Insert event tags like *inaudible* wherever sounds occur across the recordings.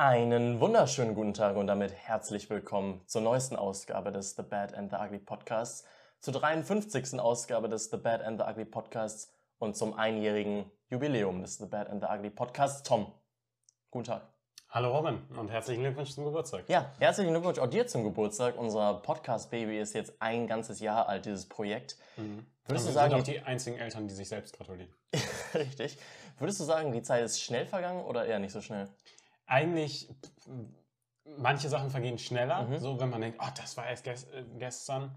Einen wunderschönen guten Tag und damit herzlich willkommen zur neuesten Ausgabe des The Bad and the Ugly Podcasts, zur 53. Ausgabe des The Bad and the Ugly Podcasts und zum einjährigen Jubiläum des The Bad and the Ugly Podcasts. Tom, guten Tag. Hallo Robin und herzlichen Glückwunsch zum Geburtstag. Ja, herzlichen Glückwunsch auch dir zum Geburtstag. Unser Podcast-Baby ist jetzt ein ganzes Jahr alt, dieses Projekt. Mhm. Würdest du sagen, sind auch die einzigen Eltern, die sich selbst gratulieren. *laughs* richtig, würdest du sagen, die Zeit ist schnell vergangen oder eher nicht so schnell? Eigentlich, manche Sachen vergehen schneller, Mhm. so wenn man denkt, oh, das war erst ges äh, gestern.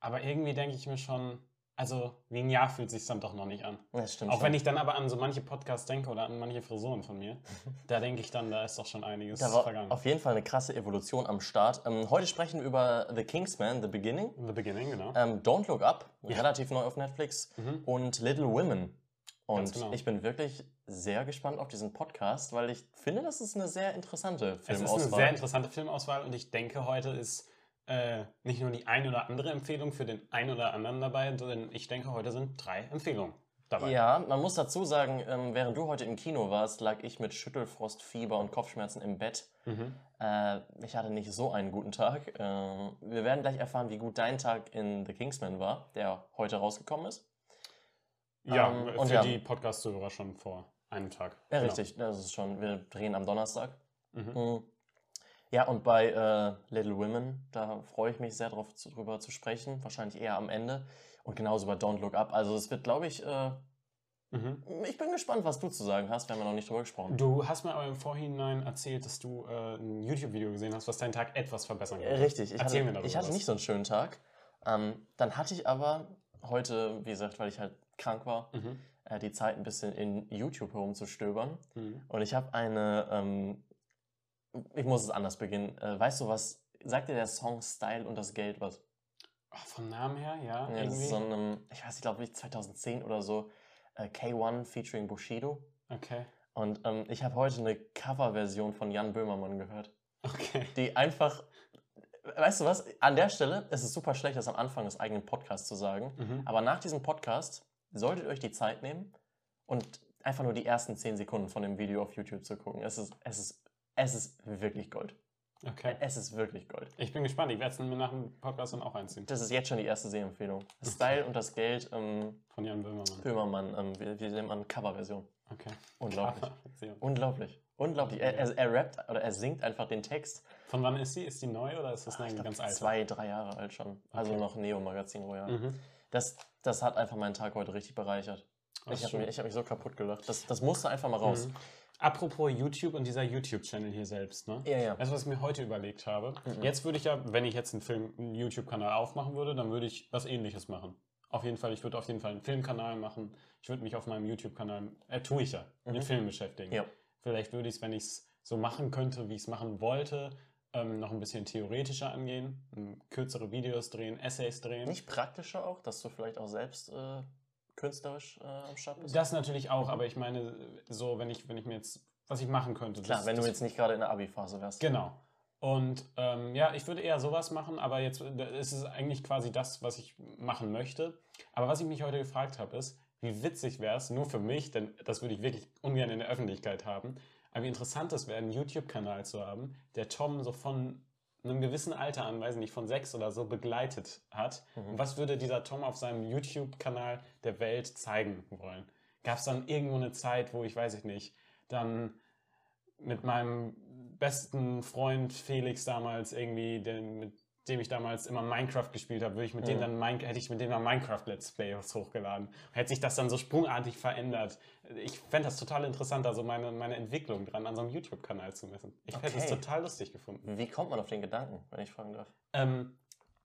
Aber irgendwie denke ich mir schon, also wie ein Jahr fühlt sich dann doch noch nicht an. Das stimmt Auch schon. wenn ich dann aber an so manche Podcasts denke oder an manche Frisuren von mir, *laughs* da denke ich dann, da ist doch schon einiges Da war vergangen. auf jeden Fall eine krasse Evolution am Start. Ähm, heute sprechen wir über The Kingsman, The Beginning. The Beginning, genau. Ähm, Don't Look Up, Ja. relativ neu auf Netflix. Mhm. Und Little Women. Und genau. ich bin wirklich sehr gespannt auf diesen Podcast, weil ich finde, das ist eine sehr interessante Es ist Filmauswahl. eine sehr interessante Filmauswahl und ich denke, heute ist äh, nicht nur die ein oder andere Empfehlung für den einen oder anderen dabei, sondern ich denke, heute sind drei Empfehlungen dabei. ja, man muss dazu sagen, ähm, während du heute im Kino warst, lag ich mit Schüttelfrost, Fieber und Kopfschmerzen im Bett. Mhm. Äh, ich hatte nicht so einen guten Tag. Äh, wir werden gleich erfahren, wie gut dein Tag in The Kingsman war, der heute rausgekommen ist. Ja, Ähm, für und ja. die Podcast-Zuhörer schon vor einem Tag. Ja, Genau. richtig. Das ist schon, wir drehen am Donnerstag. Mhm. Mhm. Ja, und bei äh, Little Women, da freue ich mich sehr drauf, zu, drüber zu sprechen. Wahrscheinlich eher am Ende. Und genauso bei Don't Look Up. Also es wird, glaube ich, äh, Mhm. ich bin gespannt, was du zu sagen hast. Wir haben ja noch nicht drüber gesprochen. Du hast mir aber im Vorhinein erzählt, dass du äh, ein YouTube-Video gesehen hast, was deinen Tag etwas verbessern könnte. Richtig, ich Erzähl hatte, mir darüber ich hatte was. nicht so einen schönen Tag. Ähm, dann hatte ich aber heute, wie gesagt, weil ich halt krank war, Mhm. äh, die Zeit ein bisschen in YouTube herumzustöbern. Mhm. Und ich habe eine, ähm, ich muss es anders beginnen. Äh, weißt du was, sagt dir der Song Style und das Geld was? Ach, vom Namen her, ja. Ja, das ist so ein, ich weiß nicht, glaube ich 2010 oder so, äh, K1 featuring Bushido. okay. Und ähm, ich habe heute eine Coverversion von Jan Böhmermann gehört, Okay. die einfach, weißt du was, an der Stelle, es ist super schlecht, das am Anfang des eigenen Podcasts zu sagen, Mhm. aber nach diesem Podcast solltet ihr euch die Zeit nehmen und einfach nur die ersten 10 Sekunden von dem Video auf YouTube zu gucken. Es ist, es ist, es ist wirklich Gold. Okay. Es ist wirklich Gold. Ich bin gespannt. Ich werde es mir nach dem Podcast dann auch einziehen. Das ist jetzt schon die erste Sehempfehlung. *laughs* Style und das Geld, ähm, Von Jan Böhmermann. Böhmermann, ähm, wie, wie nennt man Coverversion? Okay. Unglaublich. *laughs* Unglaublich. Unglaublich. Er, er, er rappt oder er singt einfach den Text. Von wann ist sie? Ist die neu oder ist das Ah, eine ganz alte? zwei, drei Jahre alt schon. Also Okay. noch Neo-Magazin Royal. Mhm. Das, das hat einfach meinen Tag heute richtig bereichert. Das Ich habe mich, ich hab mich so kaputt gelacht. Das, das musste einfach mal raus. Mhm. Apropos YouTube und dieser YouTube-Channel hier selbst, ne? Ja, ja. Du, was ich mir heute überlegt habe? Mhm. Jetzt würde ich ja, wenn ich jetzt einen Film, einen YouTube-Kanal aufmachen würde, dann würde ich was ähnliches machen. Auf jeden Fall, ich würde auf jeden Fall einen Filmkanal machen. Ich würde mich auf meinem YouTube-Kanal, äh, tue ich ja, Mhm. mit Filmen beschäftigen. Ja. Vielleicht würde ich es, wenn ich es so machen könnte, wie ich es machen wollte, ähm, noch ein bisschen theoretischer angehen, ähm, kürzere Videos drehen, Essays drehen. Nicht praktischer auch, dass du vielleicht auch selbst äh, künstlerisch äh, am Start bist? Das natürlich auch, aber ich meine, so, wenn ich, wenn ich mir jetzt, was ich machen könnte. Klar, das, wenn du das jetzt nicht gerade in der Abi-Phase wärst. Genau. Und ähm, ja, ich würde eher sowas machen, aber jetzt ist es eigentlich quasi das, was ich machen möchte. Aber was ich mich heute gefragt habe, ist, wie witzig wäre es, nur für mich, denn das würde ich wirklich ungern in der Öffentlichkeit haben, aber wie interessant es wäre, einen YouTube-Kanal zu haben, der Tom so von einem gewissen Alter an, weiß nicht, von sechs oder so begleitet hat. Mhm. Und was würde dieser Tom auf seinem YouTube-Kanal der Welt zeigen wollen? Gab es dann irgendwo eine Zeit, wo ich, weiß ich nicht, dann mit meinem besten Freund Felix damals irgendwie, den, mit dem ich damals immer Minecraft gespielt habe, würde ich mit Mhm. dem dann Min hätte ich mit dem dann Minecraft Let's Plays hochgeladen. Hätte sich das dann so sprungartig verändert. Ich fände das total interessant, also meine, meine Entwicklung dran an so einem YouTube-Kanal zu messen. Ich hätte es Okay. total lustig gefunden. Wie kommt man auf den Gedanken, wenn ich fragen darf? Ähm,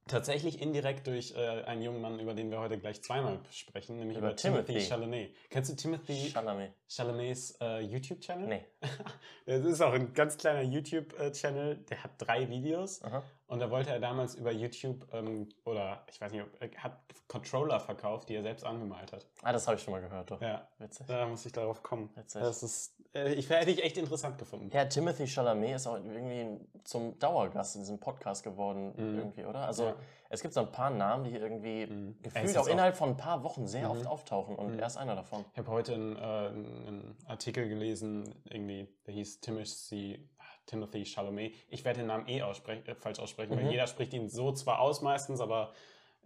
tatsächlich indirekt durch äh, einen jungen Mann, über den wir heute gleich zweimal sprechen, nämlich Über über, Timothy. Timothy. Chalamet. Kennst du Timothy Chalamet. Chalamets äh, YouTube-Channel? Nee. *laughs* Das ist auch ein ganz kleiner YouTube-Channel, der hat drei Videos Aha. Und da wollte er damals über YouTube ähm, oder ich weiß nicht, er hat Controller verkauft, die er selbst angemalt hat. Ah, das habe ich schon mal gehört. Doch. Ja, Witzig. da muss ich darauf kommen. Witzig. Das ist, äh, ich hätte ich echt interessant gefunden. Ja, Timothy Chalamet ist auch irgendwie zum Dauergast in diesem Podcast geworden, Mhm. irgendwie, oder? Also Ja. es gibt so ein paar Namen, die irgendwie Mhm. Gefühlt auch- innerhalb von ein paar Wochen sehr Mhm. oft auftauchen und Mhm. er ist einer davon. Ich habe heute einen, äh, einen Artikel gelesen, irgendwie, der hieß Timothy, Timothy Chalamet. Ich werde den Namen eh aussprech äh, falsch aussprechen, Mhm. weil jeder spricht ihn so zwar aus meistens, aber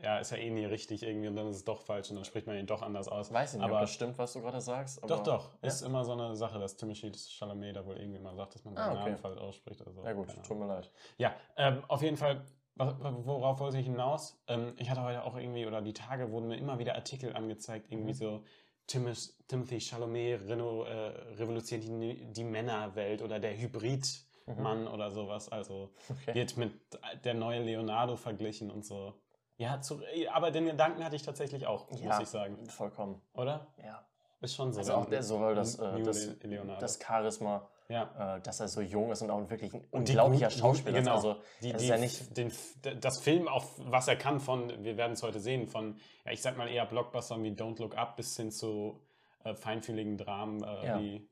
ja, ist ja eh nie richtig irgendwie und dann ist es doch falsch und dann spricht man ihn doch anders aus. Weiß ich nicht, aber ob das stimmt, was du gerade sagst. doch, doch. Ja? Ist immer so eine Sache, dass Timothy Chalamet da wohl irgendwie mal sagt, dass man Ah, seinen okay. Namen falsch ausspricht. Also, Ja gut, tut mir leid. Ja, ähm, auf jeden Fall, worauf wollte ich hinaus? Ähm, ich hatte heute auch irgendwie, oder die Tage wurden mir immer wieder Artikel angezeigt, irgendwie Mhm. so Timis, Timothy Chalamet reno, äh, revolutioniert die, die Männerwelt oder der Hybridmann Mhm. oder sowas. Also Okay. wird mit der neue Leonardo verglichen und so. Ja, zu, aber den Gedanken hatte ich tatsächlich auch, Ja, muss ich sagen. Vollkommen. Oder? Ja. Ist schon so. Also auch der sowohl das, äh, das, das Charisma, ja. äh, dass er so jung ist und auch wirklich ein Und unglaublicher gut- Schauspieler genau. ist. Also die, die, ist ja nicht den, das Film, auch was er kann von, wir werden es heute sehen, von, ja, ich sag mal eher Blockbustern wie Don't Look Up bis hin zu äh, feinfühligen Dramen äh, Ja. wie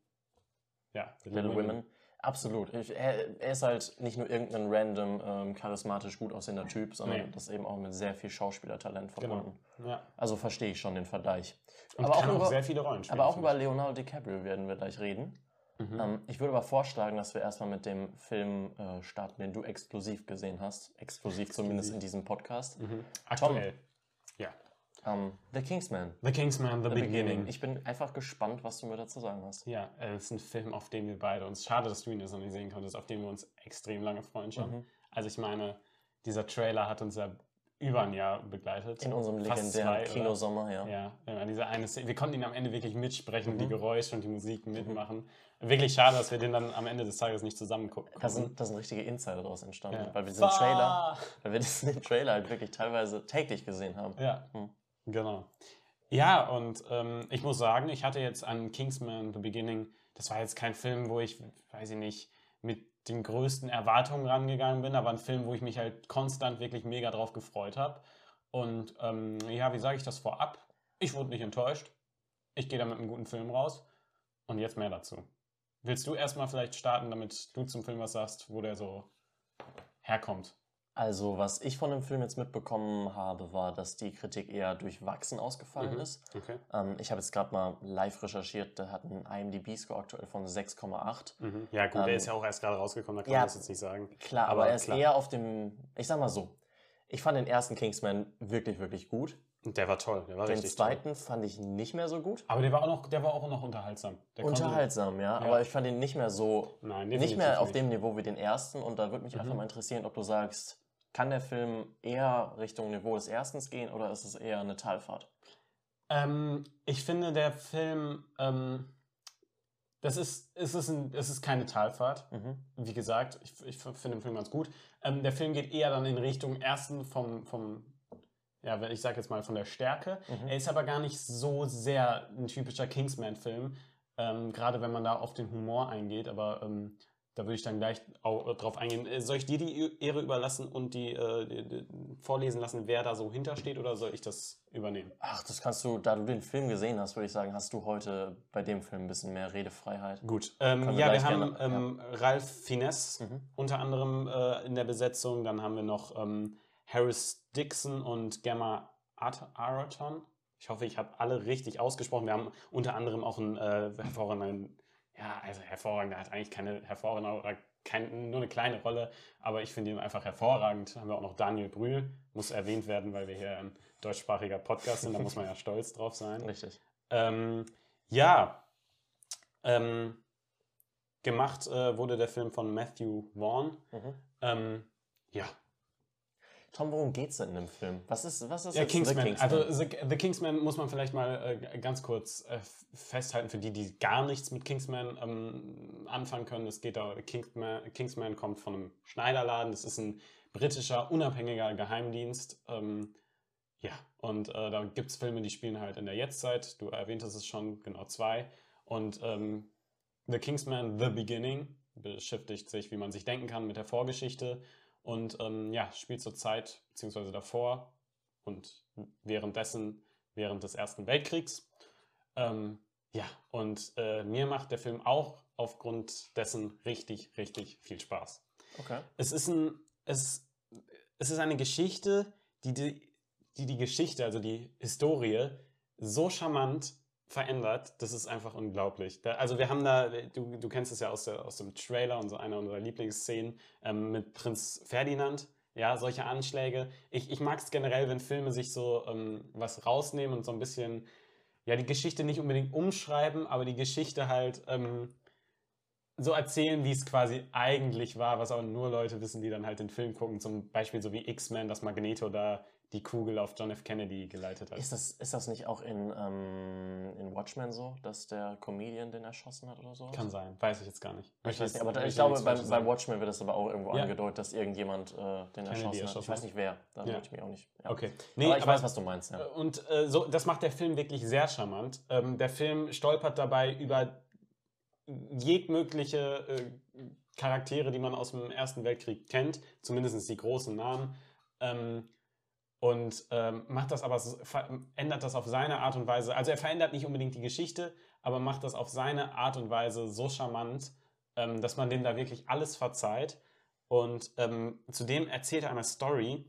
ja, The Little Women. Absolut. Ich, er, er ist halt nicht nur irgendein random, ähm, charismatisch gut aussehender Typ, sondern Nee. das ist eben auch mit sehr viel Schauspielertalent Genau. verbunden. Ja. Also verstehe ich schon den Vergleich. Und Aber auch kann auch über- sehr viele Rollen spielen. Aber auch über Leonardo DiCaprio werden wir gleich reden. Ich. Mhm. Ähm, ich würde aber vorschlagen, dass wir erstmal mit dem Film äh, starten, den du exklusiv gesehen hast. Exklusiv zumindest in diesem Podcast. Mhm. Aktuell. Ja. Ähm, The Kingsman. The Kingsman, The, The Beginning. Ich bin einfach gespannt, was du mir dazu sagen hast. Ja, äh, es ist ein Film, auf den wir beide uns, schade, dass du ihn jetzt noch nicht sehen konntest, auf den wir uns extrem lange freuen schon. Mhm. Also ich meine, dieser Trailer hat uns ja über ein Jahr begleitet. In unserem legendären? Kinosommer, ja. Ja, diese eine Szene. Wir konnten ihn am Ende wirklich mitsprechen, Mhm. die Geräusche und die Musik mitmachen. Wirklich schade, dass wir den dann am Ende des Tages nicht zusammen gucken Da sind, da sind richtige Insider daraus entstanden, Ja. weil wir diesen Trailer, weil wir diesen Trailer halt wirklich teilweise täglich gesehen haben. Ja, Hm. genau. Ja, und ähm, ich muss sagen, ich hatte jetzt an Kingsman The Beginning, das war jetzt kein Film, wo ich, weiß ich nicht, mit den größten Erwartungen rangegangen bin, aber ein Film, wo ich mich halt konstant wirklich mega drauf gefreut habe. Und ähm, ja, wie sage ich das vorab? Ich wurde nicht enttäuscht. Ich gehe da mit einem guten Film raus. Und jetzt mehr dazu. Willst du erstmal vielleicht starten, damit du zum Film was sagst, wo der so herkommt? Also, was ich von dem Film jetzt mitbekommen habe, war, dass die Kritik eher durchwachsen ausgefallen Mhm. ist. Okay. Ähm, ich habe jetzt gerade mal live recherchiert, der hat einen IMDb-Score aktuell von 6,8. Mhm. Ja, gut, der Ähm, ist ja auch erst gerade rausgekommen, da kann ja, man das jetzt nicht sagen. Klar, aber, Aber er ist klar. eher auf dem, ich sag mal so, ich fand den ersten Kingsman wirklich, wirklich gut. Und der war toll, der war Den richtig toll. zweiten fand ich nicht mehr so gut. Aber der war auch noch, der war auch noch unterhaltsam. Der Unterhaltsam, ja, aber ich fand ihn nicht mehr so, Nein, nicht mehr auf dem Niveau wie den ersten. Und da würde mich einfach Mhm. mal interessieren, ob du sagst, kann der Film eher Richtung Niveau des erstens gehen oder ist es eher eine Talfahrt? Ähm, ich finde, der Film, ähm, das ist, es ist, ein, es ist keine Talfahrt. Mhm. Wie gesagt, ich, ich finde den Film ganz gut. Ähm, der Film geht eher dann in Richtung ersten vom, vom ja, ich sag jetzt mal von der Stärke. Mhm. Er ist aber gar nicht so sehr ein typischer Kingsman-Film, ähm, gerade wenn man da auf den Humor eingeht. Aber ähm, da würde ich dann gleich auch äh, drauf eingehen. Äh, Soll ich dir die Ehre überlassen und die, äh, die, die vorlesen lassen, wer da so hintersteht, oder soll ich das übernehmen? Ach, das kannst du, da du den Film gesehen hast, würde ich sagen, hast du heute bei dem Film ein bisschen mehr Redefreiheit. Gut. Ähm, wir ja, wir haben gerne- ähm, Ralph Fiennes Mhm. unter anderem äh, in der Besetzung. Dann haben wir noch ähm, Harris Dixon und Gemma Araton. Ich hoffe, ich habe alle richtig ausgesprochen. Wir haben unter anderem auch einen äh, hervorragenden, ja, also hervorragender hat eigentlich keine hervorragende oder kein, nur eine kleine Rolle, aber ich finde ihn einfach hervorragend. Haben wir auch noch Daniel Brühl, muss erwähnt werden, weil wir hier ein deutschsprachiger Podcast sind, da muss man ja stolz drauf sein. Richtig. Ähm, ja, ähm, gemacht äh, wurde der Film von Matthew Vaughn. Mhm. Ähm, ja, Tom, worum geht's denn in dem Film? Was ist, was ist ja Kingsman. The Kingsman? Also The, The Kingsman muss man vielleicht mal äh, ganz kurz äh, festhalten für die, die gar nichts mit Kingsman ähm, anfangen können. Es geht da, Kingsman, Kingsman kommt von einem Schneiderladen. Das ist ein britischer, unabhängiger Geheimdienst. Ähm, ja, und äh, da gibt es Filme, die spielen halt in der Jetztzeit. Du erwähntest es schon, genau zwei. Und ähm, The Kingsman The Beginning beschäftigt sich, wie man sich denken kann, mit der Vorgeschichte und ähm, ja, spielt zur Zeit beziehungsweise davor und währenddessen, während des Ersten Weltkriegs. Ähm, ja, und äh, mir macht der Film auch aufgrund dessen richtig, richtig viel Spaß. okay. Es ist, ein, es, es ist eine Geschichte, die die, die die Geschichte, also die Historie, so charmant verändert. Das ist einfach unglaublich. Da, also wir haben da, du, du kennst es ja aus, der, aus dem Trailer und so einer unserer Lieblingsszenen ähm, mit Prinz Ferdinand. Ja, solche Anschläge. Ich, ich mag es generell, wenn Filme sich so ähm, was rausnehmen und so ein bisschen, ja, die Geschichte nicht unbedingt umschreiben, aber die Geschichte halt ähm, so erzählen, wie es quasi eigentlich war, was aber nur Leute wissen, die dann halt den Film gucken. Zum Beispiel so wie X-Men, dass Magneto da die Kugel auf John F. Kennedy geleitet hat. Ist das, ist das nicht auch in, ähm, in Watchmen so, dass der Comedian den erschossen hat oder so? Kann sein, weiß ich jetzt gar nicht. Ich, weiß nicht, aber da, ich glaube, beim, beim Watchmen wird das aber auch irgendwo ja. angedeutet, dass irgendjemand äh, den erschossen, erschossen, hat. Ich weiß nicht wer, da ja. ich mich auch nicht. Ja. Okay. Nee, aber ich aber, weiß, was du meinst. Ja. Und äh, so, das macht der Film wirklich sehr charmant. Ähm, der Film stolpert dabei über jegmögliche äh, Charaktere, die man aus dem Ersten Weltkrieg kennt, zumindest die großen Namen. Ähm, und ähm, macht das aber, ändert das auf seine Art und Weise. Also er verändert nicht unbedingt die Geschichte, aber macht das auf seine Art und Weise so charmant, ähm, dass man dem da wirklich alles verzeiht. Und ähm, zudem erzählt er eine Story,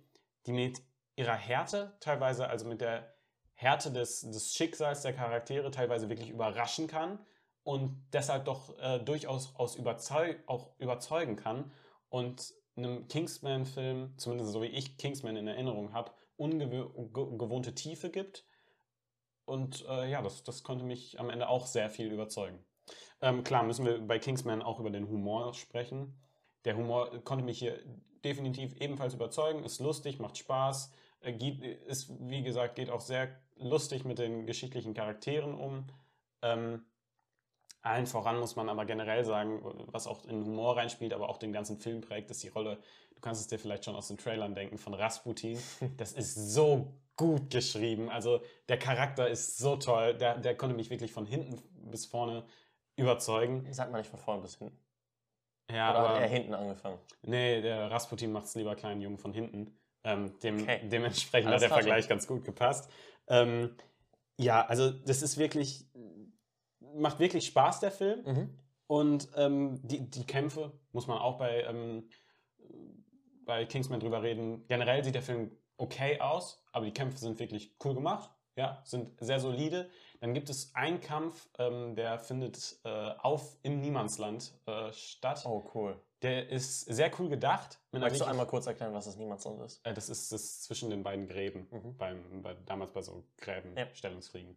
die mit ihrer Härte teilweise, also mit der Härte des, des Schicksals der Charaktere teilweise wirklich überraschen kann und deshalb doch äh, durchaus aus überzeug auch überzeugen kann und einem Kingsman-Film, zumindest so wie ich Kingsman in Erinnerung habe, ungewohnte Tiefe gibt. Und äh, ja, das, das konnte mich am Ende auch sehr viel überzeugen. Ähm, klar, müssen wir bei Kingsman auch über den Humor sprechen. Der Humor konnte mich hier definitiv ebenfalls überzeugen, ist lustig, macht Spaß, äh, ist, wie gesagt, geht auch sehr lustig mit den geschichtlichen Charakteren um. Ähm, allen voran muss man aber generell sagen, was auch in Humor reinspielt, aber auch den ganzen Film prägt, ist die Rolle kannst es dir vielleicht schon aus den Trailern denken, von Rasputin. *laughs* Das ist so gut geschrieben. Also der Charakter ist so toll. Der, der konnte mich wirklich von hinten bis vorne überzeugen. Sagt man nicht von vorne bis hinten. Ja, Oder aber, hat er hinten angefangen? Nee, der Rasputin macht es lieber kleinen Jungen von hinten. Ähm, dem, okay. Dementsprechend Alles hat der Vergleich ganz gut gepasst. Ähm, ja, also das ist wirklich, macht wirklich Spaß, der Film. Mhm. Und ähm, die, die Kämpfe muss man auch bei ähm, bei Kingsman drüber reden. Generell sieht der Film okay aus, aber die Kämpfe sind wirklich cool gemacht. Ja, sind sehr solide. Dann gibt es einen Kampf, ähm, der findet äh, auf im Niemandsland äh, statt. Oh, cool. Der ist sehr cool gedacht. Magst du einmal kurz erklären, was das Niemandsland ist? Äh, das ist das zwischen den beiden Gräben, mhm. beim, bei, damals bei so Gräben, ja. Stellungskriegen.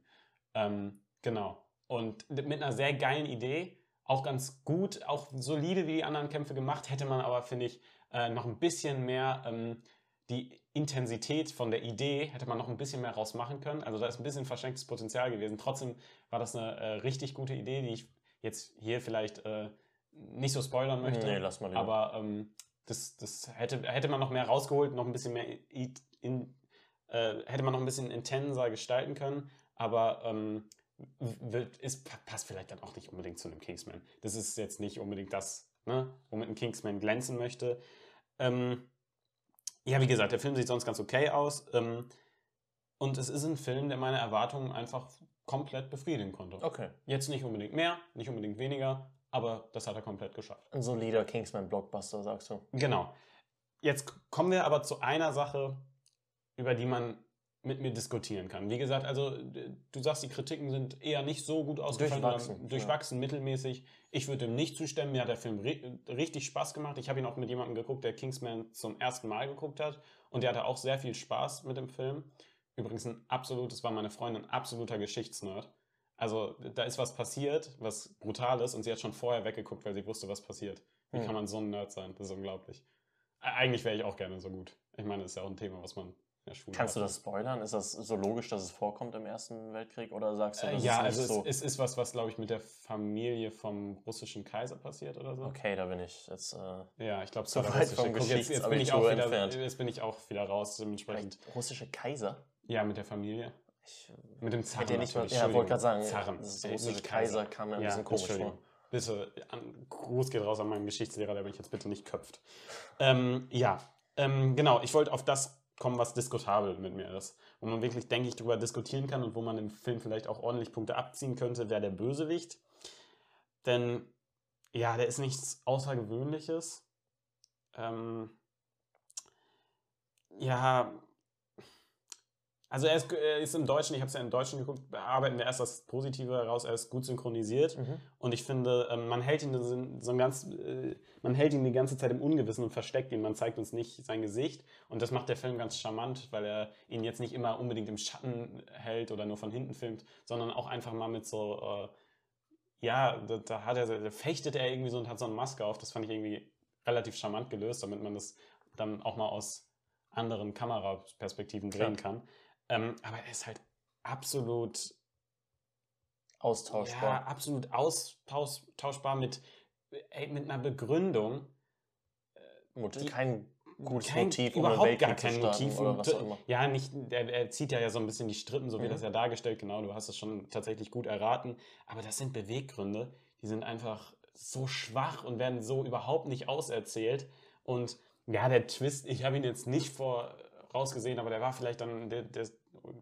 Ähm, genau. Und mit einer sehr geilen Idee, auch ganz gut, auch solide wie die anderen Kämpfe gemacht, hätte man aber, finde ich, äh, noch ein bisschen mehr ähm, die Intensität von der Idee hätte man noch ein bisschen mehr rausmachen können. Also da ist ein bisschen verschenktes Potenzial gewesen. Trotzdem war das eine äh, richtig gute Idee, die ich jetzt hier vielleicht äh, nicht so spoilern möchte. Nee, lass mal lieber. Aber ähm, das, das hätte, hätte man noch mehr rausgeholt, noch ein bisschen mehr in, in, äh, hätte man noch ein bisschen intenser gestalten können. Aber ähm, wird, ist, passt vielleicht dann auch nicht unbedingt zu einem Kingsman. Das ist jetzt nicht unbedingt das, ne, womit ein Kingsman glänzen möchte. Ähm, ja, wie gesagt, der Film sieht sonst ganz okay aus. Ähm, und es ist ein Film, der meine Erwartungen einfach komplett befriedigen konnte. Okay. Jetzt nicht unbedingt mehr, nicht unbedingt weniger, aber das hat er komplett geschafft. Ein solider Kingsman-Blockbuster, sagst du. Genau. Jetzt kommen wir aber zu einer Sache, über die man mit mir diskutieren kann. Wie gesagt, also du sagst, die Kritiken sind eher nicht so gut ausgefallen, durchwachsen, durchwachsen ja. mittelmäßig. Ich würde dem nicht zustimmen. Mir hat der Film richtig Spaß gemacht. Ich habe ihn auch mit jemandem geguckt, der Kingsman zum ersten Mal geguckt hat und der hatte auch sehr viel Spaß mit dem Film. Übrigens ein absolutes, war meine Freundin ein absoluter Geschichtsnerd. Also da ist was passiert, was brutal ist und sie hat schon vorher weggeguckt, weil sie wusste, was passiert. Wie hm. kann man so ein Nerd sein? Das ist unglaublich. Eigentlich wäre ich auch gerne so gut. Ich meine, das ist ja auch ein Thema, was man Schule. Kannst du das spoilern? Ist das so logisch, dass es vorkommt im Ersten Weltkrieg? Oder sagst du, das äh, ja, ist also so? es, es ist was, was glaube ich mit der Familie vom russischen Kaiser passiert oder so. Okay, da bin ich jetzt. Äh, ja, ich glaube, so weit vom Guck, jetzt, jetzt, bin ich auch wieder, entfernt. jetzt bin ich auch wieder raus dementsprechend. Russische Kaiser? Ja, mit der Familie. Ich, mit dem Zaren. Nicht mal, ja, wollte gerade sagen, Zaren. Das russische Kaiser, kam mir ein ja, bisschen komisch vor. Bitte, an, Gruß geht raus an meinen Geschichtslehrer, der mich jetzt bitte nicht köpft. Ähm, ja, ähm, genau, ich wollte auf das kommen, was diskutabel mit mir ist. Wo man wirklich, denke ich, darüber diskutieren kann und wo man im Film vielleicht auch ordentlich Punkte abziehen könnte, wäre der Bösewicht. Denn, ja, der ist nichts Außergewöhnliches. Ähm, ja, Also er ist, er ist im Deutschen, ich habe es ja im Deutschen geguckt, arbeiten wir erst das Positive heraus, er ist gut synchronisiert. Mhm. und ich finde, ähm, man hält ihn so, ein ganz, äh, man hält ihn die ganze Zeit im Ungewissen und versteckt ihn, man zeigt uns nicht sein Gesicht. Und das macht der Film ganz charmant, weil er ihn jetzt nicht immer unbedingt im Schatten hält oder nur von hinten filmt, sondern auch einfach mal mit so, äh, ja, da, da hat er, da fechtet er irgendwie so und hat so eine Maske auf, das fand ich irgendwie relativ charmant gelöst, damit man das dann auch mal aus anderen Kameraperspektiven drehen kann. Ähm, aber er ist halt absolut, Austauschbar. ja, absolut austauschbar mit, ey, mit einer Begründung. Mot- die- kein gutes Kein- Motiv, um überhaupt gar kein Motiv. oder was auch immer. Ja, nicht, er, er zieht ja, ja so ein bisschen die Strippen, so wird Mhm. das ja dargestellt, genau, du hast es schon tatsächlich gut erraten. Aber das sind Beweggründe, die sind einfach so schwach und werden so überhaupt nicht auserzählt. Und ja, der Twist, ich habe ihn jetzt nicht vorausgesehen, aber der war vielleicht dann, der, der,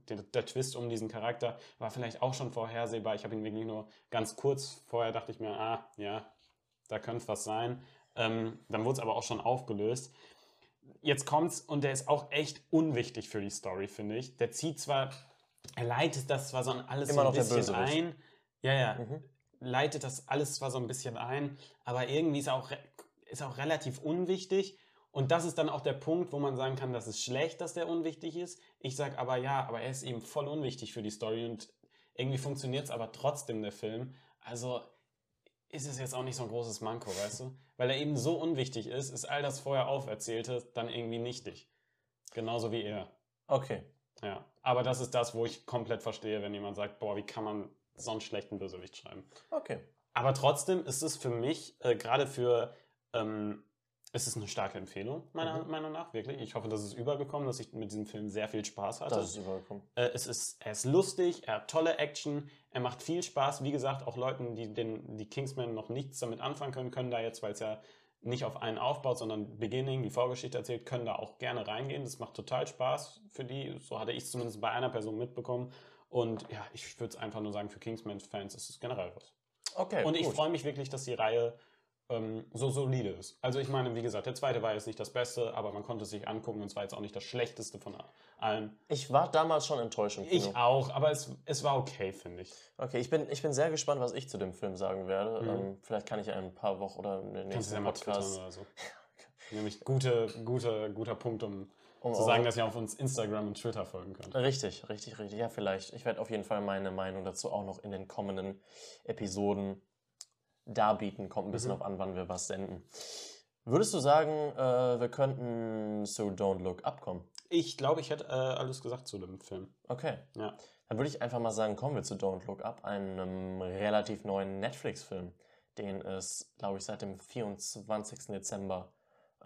der, der Twist um diesen Charakter war vielleicht auch schon vorhersehbar. Ich habe ihn wirklich nur ganz kurz vorher, dachte ich mir, ah, ja, da könnte was sein. Ähm, dann wurde es aber auch schon aufgelöst. Jetzt kommt's und der ist auch echt unwichtig für die Story, finde ich. Der zieht zwar, er leitet das zwar so alles Immer so ein bisschen ein. Ja, ja. Mhm. Leitet das alles zwar so ein bisschen ein, aber irgendwie ist er auch, ist auch relativ unwichtig. Und das ist dann auch der Punkt, wo man sagen kann, das ist schlecht, dass der unwichtig ist. Ich sage aber ja, aber er ist eben voll unwichtig für die Story und irgendwie funktioniert es aber trotzdem, der Film. Also ist es jetzt auch nicht so ein großes Manko, weißt du? Weil er eben so unwichtig ist, ist all das vorher Auferzählte dann irgendwie nichtig. Genauso wie er. Okay. Ja. Aber das ist das, wo ich komplett verstehe, wenn jemand sagt, boah, wie kann man so einen schlechten Bösewicht schreiben. Okay. Aber trotzdem ist es für mich, äh, gerade für, ähm, ist es eine starke Empfehlung, meiner Mhm. Meinung nach, wirklich. Ich hoffe, das ist übergekommen, dass ich mit diesem Film sehr viel Spaß hatte. Das ist übergekommen. Äh, es ist, er ist lustig, er hat tolle Action, er macht viel Spaß. Wie gesagt, auch Leuten, die den, die Kingsman noch nichts damit anfangen können, können da jetzt, weil es ja nicht auf einen aufbaut, sondern Beginning, die Vorgeschichte erzählt, können da auch gerne reingehen. Das macht total Spaß für die. So hatte ich es zumindest bei einer Person mitbekommen. Und ja, ich würde es einfach nur sagen, für Kingsman-Fans ist es generell was. Okay. Und ich freue mich wirklich, dass die Reihe ähm, so solide ist. Also ich meine, wie gesagt, der zweite war jetzt nicht das Beste, aber man konnte es sich angucken und es war jetzt auch nicht das Schlechteste von allen. Ich war damals schon enttäuscht im Kino. Ich auch, aber es, es war okay, finde ich. Okay, ich bin, ich bin sehr gespannt, was ich zu dem Film sagen werde. Mhm. Ähm, vielleicht kann ich in ein paar Wochen oder in den Kannst nächsten mal twittern Podcast oder so. *laughs* Nämlich gute, gute, guter Punkt, um, um zu sagen, dass ihr auf uns Instagram und Twitter folgen könnt. Richtig, richtig, richtig. Ja, vielleicht. Ich werde auf jeden Fall meine Meinung dazu auch noch in den kommenden Episoden darbieten. Kommt ein bisschen Mhm. auf an, wann wir was senden. Würdest du sagen, äh, wir könnten zu Don't Look Up kommen? Ich glaube, ich hätte äh, alles gesagt zu dem Film. Okay. Ja. Dann würde ich einfach mal sagen, kommen wir zu Don't Look Up, einem relativ neuen Netflix-Film, den es, glaube ich, seit dem 24. Dezember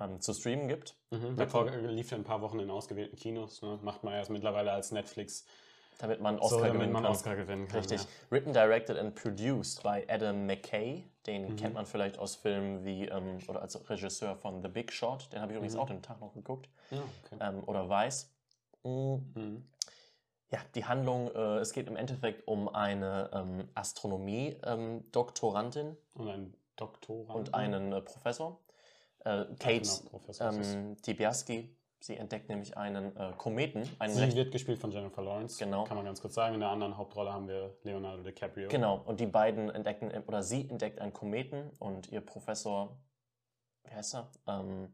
ähm, zu streamen gibt. Mhm. Der Vor- lief ja ein paar Wochen in ausgewählten Kinos. Ne? Macht man erst mittlerweile als Netflix, Damit man so, Oscar damit gewinnen man kann. Oscar gewinnen kann. Richtig. Ja. Written, directed and produced by Adam McKay. Den Mhm. kennt man vielleicht aus Filmen wie, ähm, oder als Regisseur von The Big Short. Den habe ich übrigens Mhm. auch den Tag noch geguckt. Ja, okay. Ähm, oder Weiß. Mm, Mhm. Ja, die Handlung, äh, es geht im Endeffekt um eine ähm, Astronomie-Doktorandin Und ein Doktorand. und einen äh, Professor. Äh, Kate genau, Professor ähm, Dibiaski. Sie entdeckt nämlich einen äh, Kometen. Einen Sie wird gespielt von Jennifer Lawrence. Genau. Kann man ganz kurz sagen. In der anderen Hauptrolle haben wir Leonardo DiCaprio. Genau, und die beiden entdecken, oder sie entdeckt einen Kometen und ihr Professor, wie heißt er? Ähm,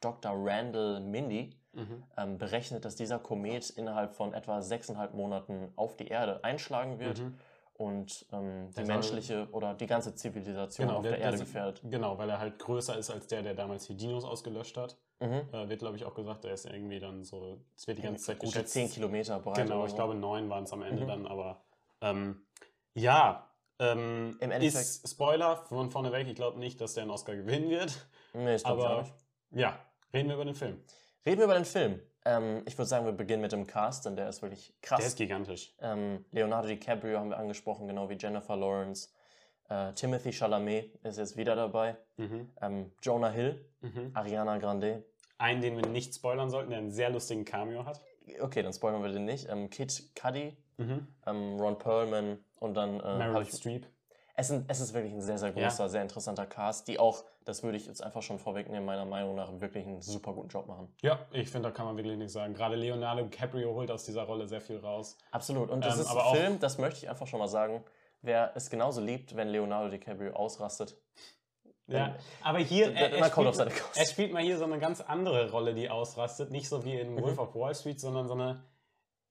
Dr. Randall Mindy Mhm. ähm, berechnet, dass dieser Komet innerhalb von etwa sechseinhalb Monaten auf die Erde einschlagen wird Mhm. Und ähm, die menschliche oder die ganze Zivilisation Genau, auf der, der, Erde der, gefährdet. Genau, weil er halt größer ist als der, der damals die Dinos ausgelöscht hat. Mhm. Äh, wird, glaube ich, auch gesagt, der ist irgendwie dann so, es wird die ganze Zeit geschätzt. 10 Kilometer breit. Genau, ich so. glaube neun waren es am Ende Mhm. dann, aber ähm, ja, ähm, Im Endeffekt- ist Spoiler von vorneweg, ich glaube nicht, dass der einen Oscar gewinnen wird, Nee, ich aber nicht. ja, reden wir über den Film. Reden wir über den Film. Ähm, ich würde sagen, wir beginnen mit dem Cast, denn der ist wirklich krass. Der ist gigantisch. Ähm, Leonardo DiCaprio haben wir angesprochen, genau wie Jennifer Lawrence. Äh, Timothy Chalamet ist jetzt wieder dabei. Mhm. Ähm, Jonah Hill, Mhm. Ariana Grande. Einen, den wir nicht spoilern sollten, der einen sehr lustigen Cameo hat. Okay, dann spoilern wir den nicht. Ähm, Kid Cudi, Mhm. ähm, Ron Perlman und dann äh, Meryl Streep. es, sind, es ist wirklich ein sehr, sehr Ja. großer, sehr interessanter Cast, die auch das würde ich jetzt einfach schon vorwegnehmen, meiner Meinung nach wirklich einen super guten Job machen. Ja, ich finde, da kann man wirklich nichts sagen. Gerade Leonardo DiCaprio holt aus dieser Rolle sehr viel raus. Absolut. Und das Ähm, ist aber ein Film, das möchte ich einfach schon mal sagen, wer es genauso liebt, wenn Leonardo DiCaprio ausrastet. Ja, aber hier, er, er, spielt, er spielt mal hier so eine ganz andere Rolle, die ausrastet. Nicht so wie in Mhm. Wolf of Wall Street, sondern so eine.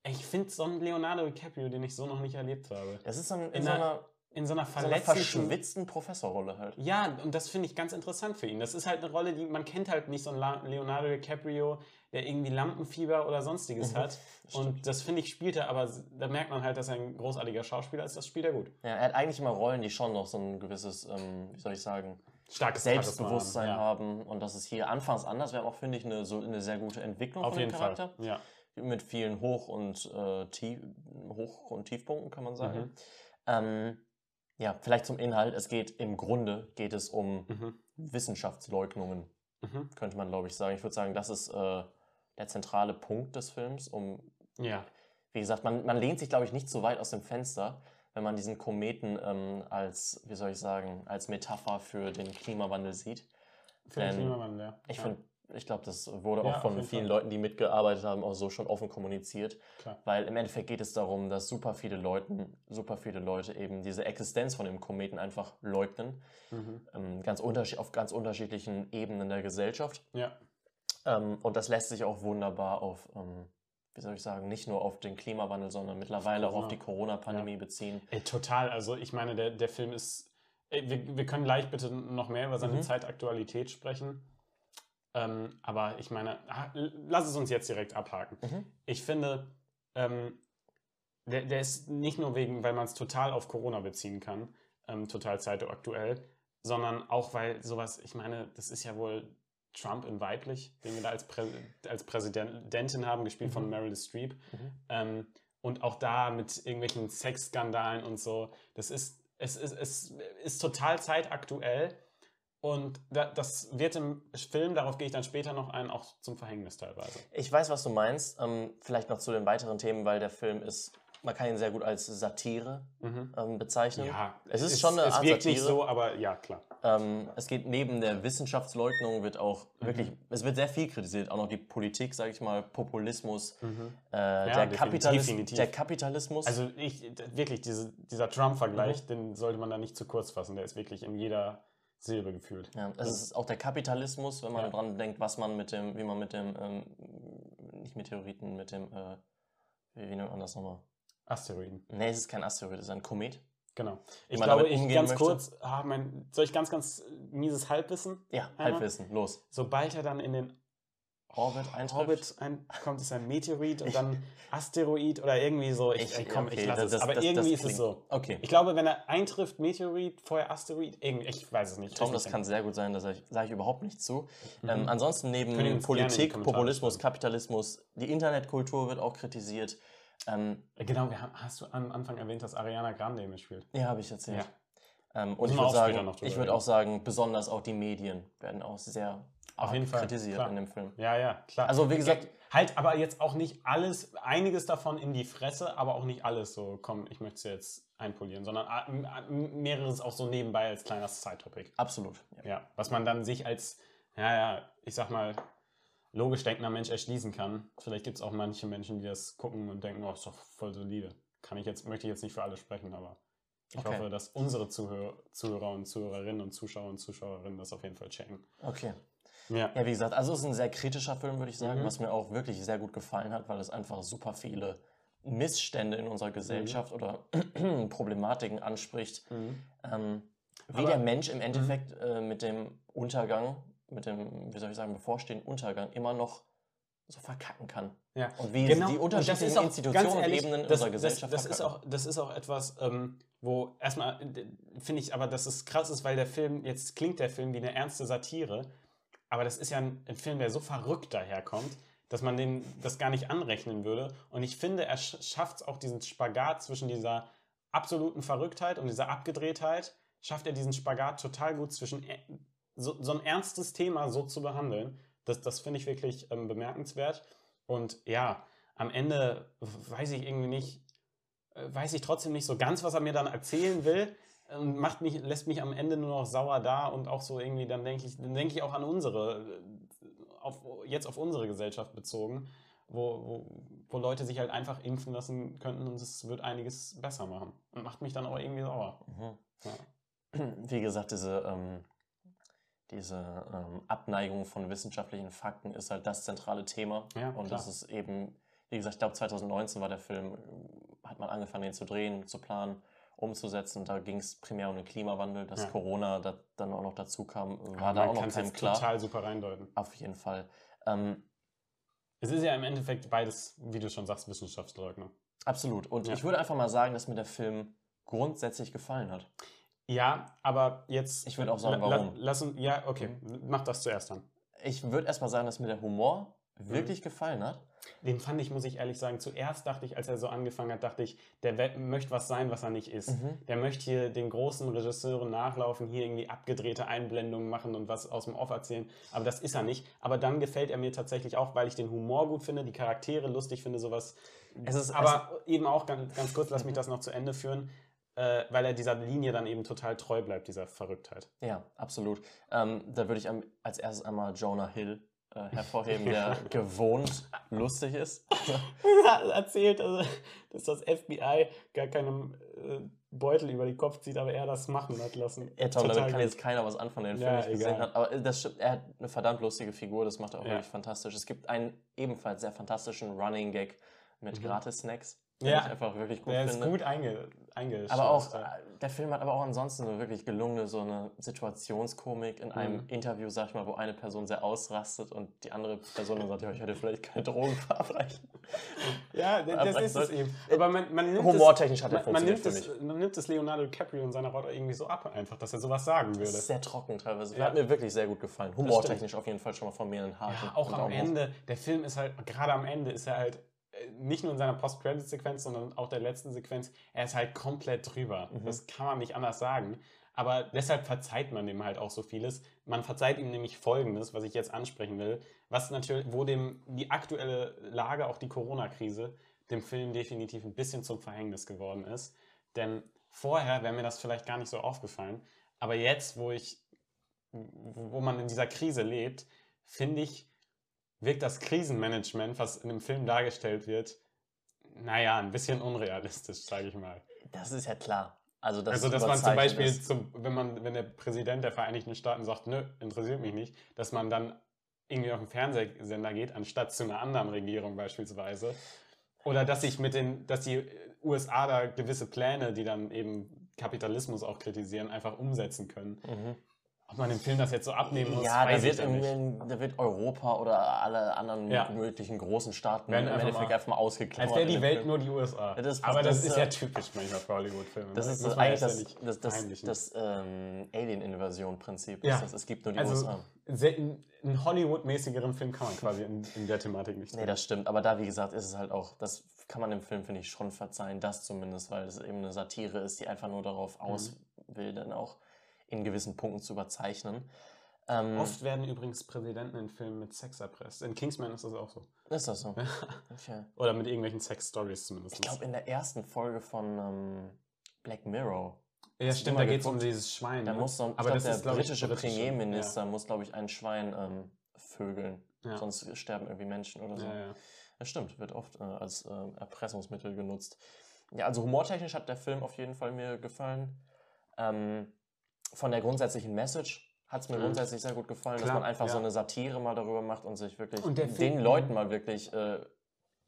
Ich finde so einen Leonardo DiCaprio, den ich so noch nicht erlebt habe. Das ist so ein, in, In so einer einer, In so einer so einer verletzlichen. verschwitzten Professorrolle halt. Ja, und das finde ich ganz interessant für ihn. Das ist halt eine Rolle, die man kennt halt nicht so einen Leonardo DiCaprio, der irgendwie Lampenfieber oder sonstiges Mhm, hat. Und das finde ich spielt er, aber da merkt man halt, dass er ein großartiger Schauspieler ist. Das spielt er gut. Ja, er hat eigentlich immer Rollen, die schon noch so ein gewisses, ähm, wie soll ich sagen, Starkes Selbstbewusstsein ja. haben. Und das ist hier anfangs anders. Wir haben auch, finde ich, eine, so eine sehr gute Entwicklung Auf von dem Charakter. Fall. Ja. Mit vielen Hoch- und, äh, Tief Hoch- und Tiefpunkten, kann man sagen. Mhm. Ähm, ja, vielleicht zum Inhalt. Es geht im Grunde geht es um Mhm. Wissenschaftsleugnungen, Mhm. könnte man, glaube ich, sagen. Ich würde sagen, das ist äh, der zentrale Punkt des Films. Um, Ja. wie gesagt, man, man lehnt sich, glaube ich, nicht so weit aus dem Fenster, wenn man diesen Kometen ähm, als, wie soll ich sagen, als Metapher für den Klimawandel sieht. Für den Denn Klimawandel, ja. Ich ja. finde, ich glaube, das wurde Ja, auch von vielen Fall. Leuten, die mitgearbeitet haben, auch so schon offen kommuniziert. Klar. Weil im Endeffekt geht es darum, dass super viele Leute, super viele Leute eben diese Existenz von dem Kometen einfach leugnen. Mhm. Ähm, ganz auf ganz unterschiedlichen Ebenen der Gesellschaft. Ja. Ähm, und das lässt sich auch wunderbar auf, ähm, wie soll ich sagen, nicht nur auf den Klimawandel, sondern mittlerweile auch auf Corona. die Corona-Pandemie beziehen. Ey, total. Also ich meine, der, der Film ist. Ey, wir, wir können gleich bitte noch mehr über seine Mhm. Zeitaktualität sprechen. Ähm, aber ich meine, lass es uns jetzt direkt abhaken. Mhm. Ich finde, ähm, der, der ist nicht nur wegen, weil man es total auf Corona beziehen kann, ähm, total zeitaktuell, sondern auch, weil sowas, ich meine, das ist ja wohl Trump in weiblich, den wir da als, Prä als Präsidentin haben, gespielt von Mhm. Meryl Streep. Mhm. Ähm, und auch da mit irgendwelchen Sexskandalen und so. Das ist, es ist, es ist total zeitaktuell. Und da, das wird im Film, darauf gehe ich dann später noch ein, auch zum Verhängnis teilweise. Ich weiß, was du meinst. Ähm, vielleicht noch zu den weiteren Themen, weil der Film ist, man kann ihn sehr gut als Satire Mhm. ähm, bezeichnen. Ja, Es ist schon eine es Art wirkt nicht Satire. so, aber ja, klar. Ähm, es geht neben der Wissenschaftsleugnung, wird auch Mhm. wirklich, es wird sehr viel kritisiert, auch noch die Politik, sage ich mal, Populismus, äh, der, definitiv, Kapitalis definitiv. der Kapitalismus. Also ich, wirklich, diese, dieser Trump-Vergleich, den sollte man da nicht zu kurz fassen. Der ist wirklich in jeder Silbe gefühlt. ja, es ist auch der Kapitalismus, wenn man Ja. dran denkt, was man mit dem, wie man mit dem, ähm, nicht Meteoriten, mit dem, äh, wie, wie nennt man das nochmal? Asteroiden. Nee, es ist kein Asteroid, es ist ein Komet. Genau. Ich glaube, ich ganz möchte. kurz, ah, mein, soll ich ganz, ganz mieses Halbwissen? Ja, Einmal? Halbwissen, los. Sobald er dann in den Orbit eintrifft. Orbit ein, kommt, ist ein Meteorit und dann *laughs* Asteroid oder irgendwie so. Ich, Ich- ey, komm, okay, ich lasse das- es. Aber das- irgendwie das ist es so. Okay. Ich glaube, wenn er eintrifft, Meteorit, vorher Asteroid, irgendwie, ich weiß es nicht. Tom, Ich das kann sehr gut sein, da sage ich, ich überhaupt nicht zu. Mhm. Ähm, ansonsten neben Politik, Populismus. Kapitalismus, die Internetkultur wird auch kritisiert. Ähm, Genau, haben, hast du am Anfang erwähnt, dass Ariana Grande mitspielt? ja, habe ich erzählt. Ja. Ähm, und ich würde sagen, ich würde auch sagen, besonders auch die Medien werden auch sehr Auf jeden Fall, kritisiert klar. in dem Film. Ja, ja, klar. Also, wie gesagt- halt aber jetzt auch nicht alles, einiges davon in die Fresse, aber auch nicht alles so, komm, ich möchte es jetzt einpolieren, sondern a- a- mehreres auch so nebenbei als kleines Side-Topic. Absolut. Ja. Ja, was man dann sich als, ja, ja, ich sag mal, logisch denkender Mensch erschließen kann. Vielleicht gibt es auch manche Menschen, die das gucken und denken, oh, ist doch voll solide. Kann ich jetzt, möchte ich jetzt nicht für alle sprechen, aber ich Okay. hoffe, dass unsere Zuhörer, Zuhörer und Zuhörerinnen und Zuschauer und Zuschauerinnen das auf jeden Fall checken. Okay. Ja. Ja, wie gesagt, also es ist ein sehr kritischer Film, würde ich sagen, Mhm. was mir auch wirklich sehr gut gefallen hat, weil es einfach super viele Missstände in unserer Gesellschaft oder *clears throat* Problematiken anspricht. Mhm. Ähm, wie Aber- der Mensch im Endeffekt äh, mit dem Untergang, mit dem, wie soll ich sagen, bevorstehenden Untergang immer noch so verkacken kann. Ja. Und wie Genau. die unterschiedlichen auch, Institutionen ehrlich, und Ebenen in das, unserer Gesellschaft Das, das, ist auch, das ist auch etwas, ähm, wo erstmal äh, finde ich aber, dass es krass ist, weil der Film, jetzt klingt der Film wie eine ernste Satire, aber das ist ja ein, ein Film, der so verrückt daherkommt, dass man dem das gar nicht anrechnen würde. Und ich finde, er sch schafft es auch diesen Spagat zwischen dieser absoluten Verrücktheit und dieser Abgedrehtheit, schafft er diesen Spagat total gut zwischen äh, so, so ein ernstes Thema so zu behandeln. Das, das finde ich wirklich ähm, bemerkenswert. Und ja, am Ende weiß ich irgendwie nicht, äh, weiß ich trotzdem nicht so ganz, was er mir dann erzählen will. Und macht mich, lässt mich am Ende nur noch sauer da und auch so irgendwie, dann denke ich, dann denke ich auch an unsere, äh, auf, jetzt auf unsere Gesellschaft bezogen, wo, wo, wo Leute sich halt einfach impfen lassen könnten und es wird einiges besser machen. Und macht mich dann auch irgendwie sauer. Mhm. Ja. *clears throat* Wie gesagt, diese, ähm, diese ähm, Abneigung von wissenschaftlichen Fakten ist halt das zentrale Thema. Ja, und klar. das ist eben, wie gesagt, ich glaube 2019 war der Film, hat man angefangen, den zu drehen, zu planen, umzusetzen. Da ging es primär um den Klimawandel, dass Ja. Corona da, dann auch noch dazu kam, war Aber da auch noch jetzt klar. total super reindeuten. Auf jeden Fall. Ähm, Es ist ja im Endeffekt beides, wie du schon sagst, Wissenschaftsleugnung. absolut. Und Ja. ich würde einfach mal sagen, dass mir der Film grundsätzlich gefallen hat. Ja, aber jetzt. Ich würde auch sagen, la- la- warum. Lass uns, ja, okay, mach das zuerst dann. Ich würde erstmal sagen, dass mir der Humor wirklich Mhm. gefallen hat. Den fand ich, muss ich ehrlich sagen, zuerst dachte ich, als er so angefangen hat, dachte ich, der möchte was sein, was er nicht ist. Mhm. Der möchte hier den großen Regisseuren nachlaufen, hier irgendwie abgedrehte Einblendungen machen und was aus dem Off erzählen. Aber das ist er nicht. Aber dann gefällt er mir tatsächlich auch, weil ich den Humor gut finde, die Charaktere lustig finde, sowas. Es ist, Aber eben auch ganz, ganz kurz, lass mich das noch zu Ende führen, äh, weil er dieser Linie dann eben total treu bleibt, dieser Verrücktheit. Ja, absolut. Ähm, da würde ich als erstes einmal Jonah Hill äh, hervorheben, der *laughs* gewohnt lustig ist. *laughs* erzählt, also, dass das FBI gar keinem äh, Beutel über den Kopf zieht, aber er das machen hat lassen. Ja, Tom, damit kann gut. jetzt keiner was anfangen, den Ja, Film nicht gesehen egal. hat. Aber das stimmt, er hat eine verdammt lustige Figur, das macht er auch Ja. wirklich fantastisch. Es gibt einen ebenfalls sehr fantastischen Running Gag mit Mhm. Gratis-Snacks, Ja. ich einfach wirklich gut Der ist finde. gut einge eingeschätzt. Aber auch, äh, der Film hat aber auch ansonsten so wirklich gelungene, so eine Situationskomik in einem Mhm. Interview, sag ich mal, wo eine Person sehr ausrastet und die andere Person dann sagt, ja, ich hätte vielleicht keine Drogen verabreichen. *laughs* Ja, das ist es eben. Aber man, man nimmt Humortechnisch hat er es, man, man, nimmt funktioniert es, man nimmt es Leonardo DiCaprio in seiner Rolle irgendwie so ab, einfach, dass er sowas sagen Das würde. ist sehr trocken teilweise. Ja. Hat mir wirklich sehr gut gefallen. Humortechnisch auf jeden Fall schon mal von mir einen Haken. Ja, auch am. Ende, der Film ist halt, gerade am Ende ist er halt, nicht nur in seiner Post-Credit-Sequenz, sondern auch der letzten Sequenz, er ist halt komplett drüber. Mhm. Das kann man nicht anders sagen. Aber deshalb verzeiht man dem halt auch so vieles. Man verzeiht ihm nämlich Folgendes, was ich jetzt ansprechen will, was natürlich, wo dem die aktuelle Lage, auch die Corona-Krise, dem Film definitiv ein bisschen zum Verhängnis geworden ist. Denn vorher wäre mir das vielleicht gar nicht so aufgefallen. Aber jetzt, wo ich, wo man in dieser Krise lebt, finde ich, wirkt das Krisenmanagement, was in dem Film dargestellt wird, naja, ein bisschen unrealistisch, sage ich mal. Das ist ja klar. Also, das also, dass man zum Beispiel, zum, wenn, man, wenn der Präsident der Vereinigten Staaten sagt, nö, interessiert mich nicht, dass man dann irgendwie auf den Fernsehsender geht, anstatt zu einer anderen Regierung beispielsweise. Oder dass sich mit den, dass die USA da gewisse Pläne, die dann eben Kapitalismus auch kritisieren, einfach umsetzen können. Mhm. Ob man dem Film das jetzt so abnehmen muss, Ja, da wird, in, da wird Europa oder alle anderen Ja. möglichen großen Staaten Werden im Endeffekt einfach mal ausgeklammert. Als wäre die Welt Film. nur die USA. Ja, das- Aber das, das ist ist ja ja- typisch manchmal für Hollywood-Filme. Das ist Muss so man eigentlich das, das, das, das ähm, Alien-Invasion-Prinzip. Ja. ist das. Es gibt nur die also USA. einen Hollywood-mäßigeren Film kann man quasi in, in der Thematik nicht Nee, sehen. das stimmt. Aber da, wie gesagt, ist es halt auch, das kann man dem Film, finde ich, schon verzeihen, das zumindest, weil es eben eine Satire ist, die einfach nur darauf Mhm. aus will, dann auch in gewissen Punkten zu überzeichnen. Ähm, Oft werden übrigens Präsidenten in Filmen mit Sex erpresst. In Kingsman ist das auch so. ist das so. Okay. Oder mit irgendwelchen Sex-Stories zumindest. Ich glaube, in der ersten Folge von ähm, Black Mirror, ja, stimmt, da geht es um dieses Schwein. da ne? muss so, ich Aber glaub, das der ist, britische britische, Premierminister muss, glaube ich, ein Schwein ähm, vögeln. Ja. Sonst sterben irgendwie Menschen oder so. Ja, ja. Das stimmt, wird oft äh, als ähm, Erpressungsmittel genutzt. Ja, also humortechnisch hat der Film auf jeden Fall mir gefallen. Ähm, von der grundsätzlichen Message hat es mir Mhm. grundsätzlich sehr gut gefallen, dass Klar, man einfach ja. so eine Satire mal darüber macht und sich wirklich Und den Film- Leuten mal wirklich äh,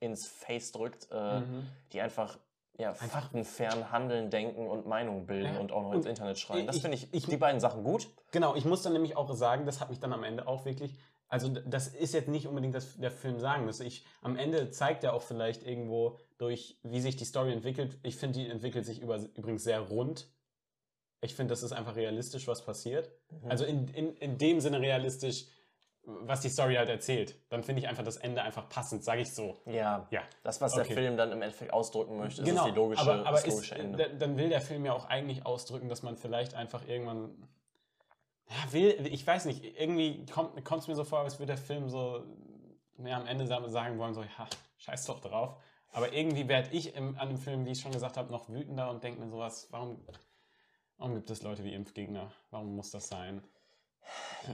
ins Face drückt, äh, Mhm. die einfach ja, faktenfern handeln, denken und Meinungen bilden Ja. und auch noch Und ins Internet schreien. Das finde ich, ich- die beiden Sachen gut. Genau, ich muss dann nämlich auch sagen, das hat mich dann am Ende auch wirklich, also das ist jetzt nicht unbedingt, dass der Film sagen müsste. Ich, am Ende zeigt er auch vielleicht irgendwo durch, wie sich die Story entwickelt. Ich finde, die entwickelt sich über, übrigens sehr rund. Ich finde, das ist einfach realistisch, was passiert. Mhm. Also in, in, in dem Sinne realistisch, was die Story halt erzählt. Dann finde ich einfach das Ende einfach passend, sage ich so. Ja, Ja. das, was Okay. der Film dann im Endeffekt ausdrücken möchte, ist Genau, das die logische, aber, aber ist, Ende. da- dann will der Film ja auch eigentlich ausdrücken, dass man vielleicht einfach irgendwann, ja, will, ich weiß nicht, irgendwie kommt es mir so vor, als würde der Film so ja, am Ende sa- sagen wollen, so, ja, scheiß doch drauf. Aber irgendwie werde ich im, an dem Film, wie ich schon gesagt habe, noch wütender und denke mir sowas, warum, Warum gibt es Leute wie Impfgegner? Warum muss das sein?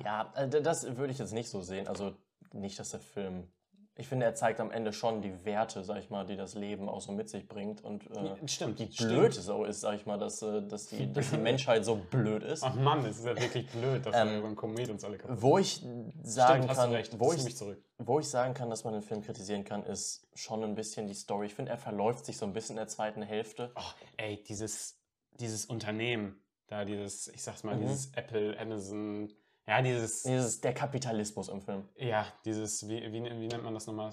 Ja, äh, das würde ich jetzt nicht so sehen. Also nicht, dass der Film. Ich finde, er zeigt am Ende schon die Werte, sag ich mal, die das Leben auch so mit sich bringt. Und äh, Stimmt, stimmt. blöd es so ist, sag ich mal, dass, äh, dass, die, dass die *laughs* Menschheit so blöd ist. Ach Mann, das ist ja wirklich blöd, dass Ähm, der beim Komet uns alle kaputt Wo ich sagen Stimmt, kann, wo ich, mich zurück. wo ich sagen kann, dass man den Film kritisieren kann, ist schon ein bisschen die Story. Ich finde, er verläuft sich so ein bisschen in der zweiten Hälfte. Oh, ey, dieses, dieses Unternehmen, da dieses, ich sag's mal, Mhm. dieses Apple, Amazon, ja, dieses, Dieses, der Kapitalismus im Film. ja, dieses, wie, wie, wie nennt man das nochmal?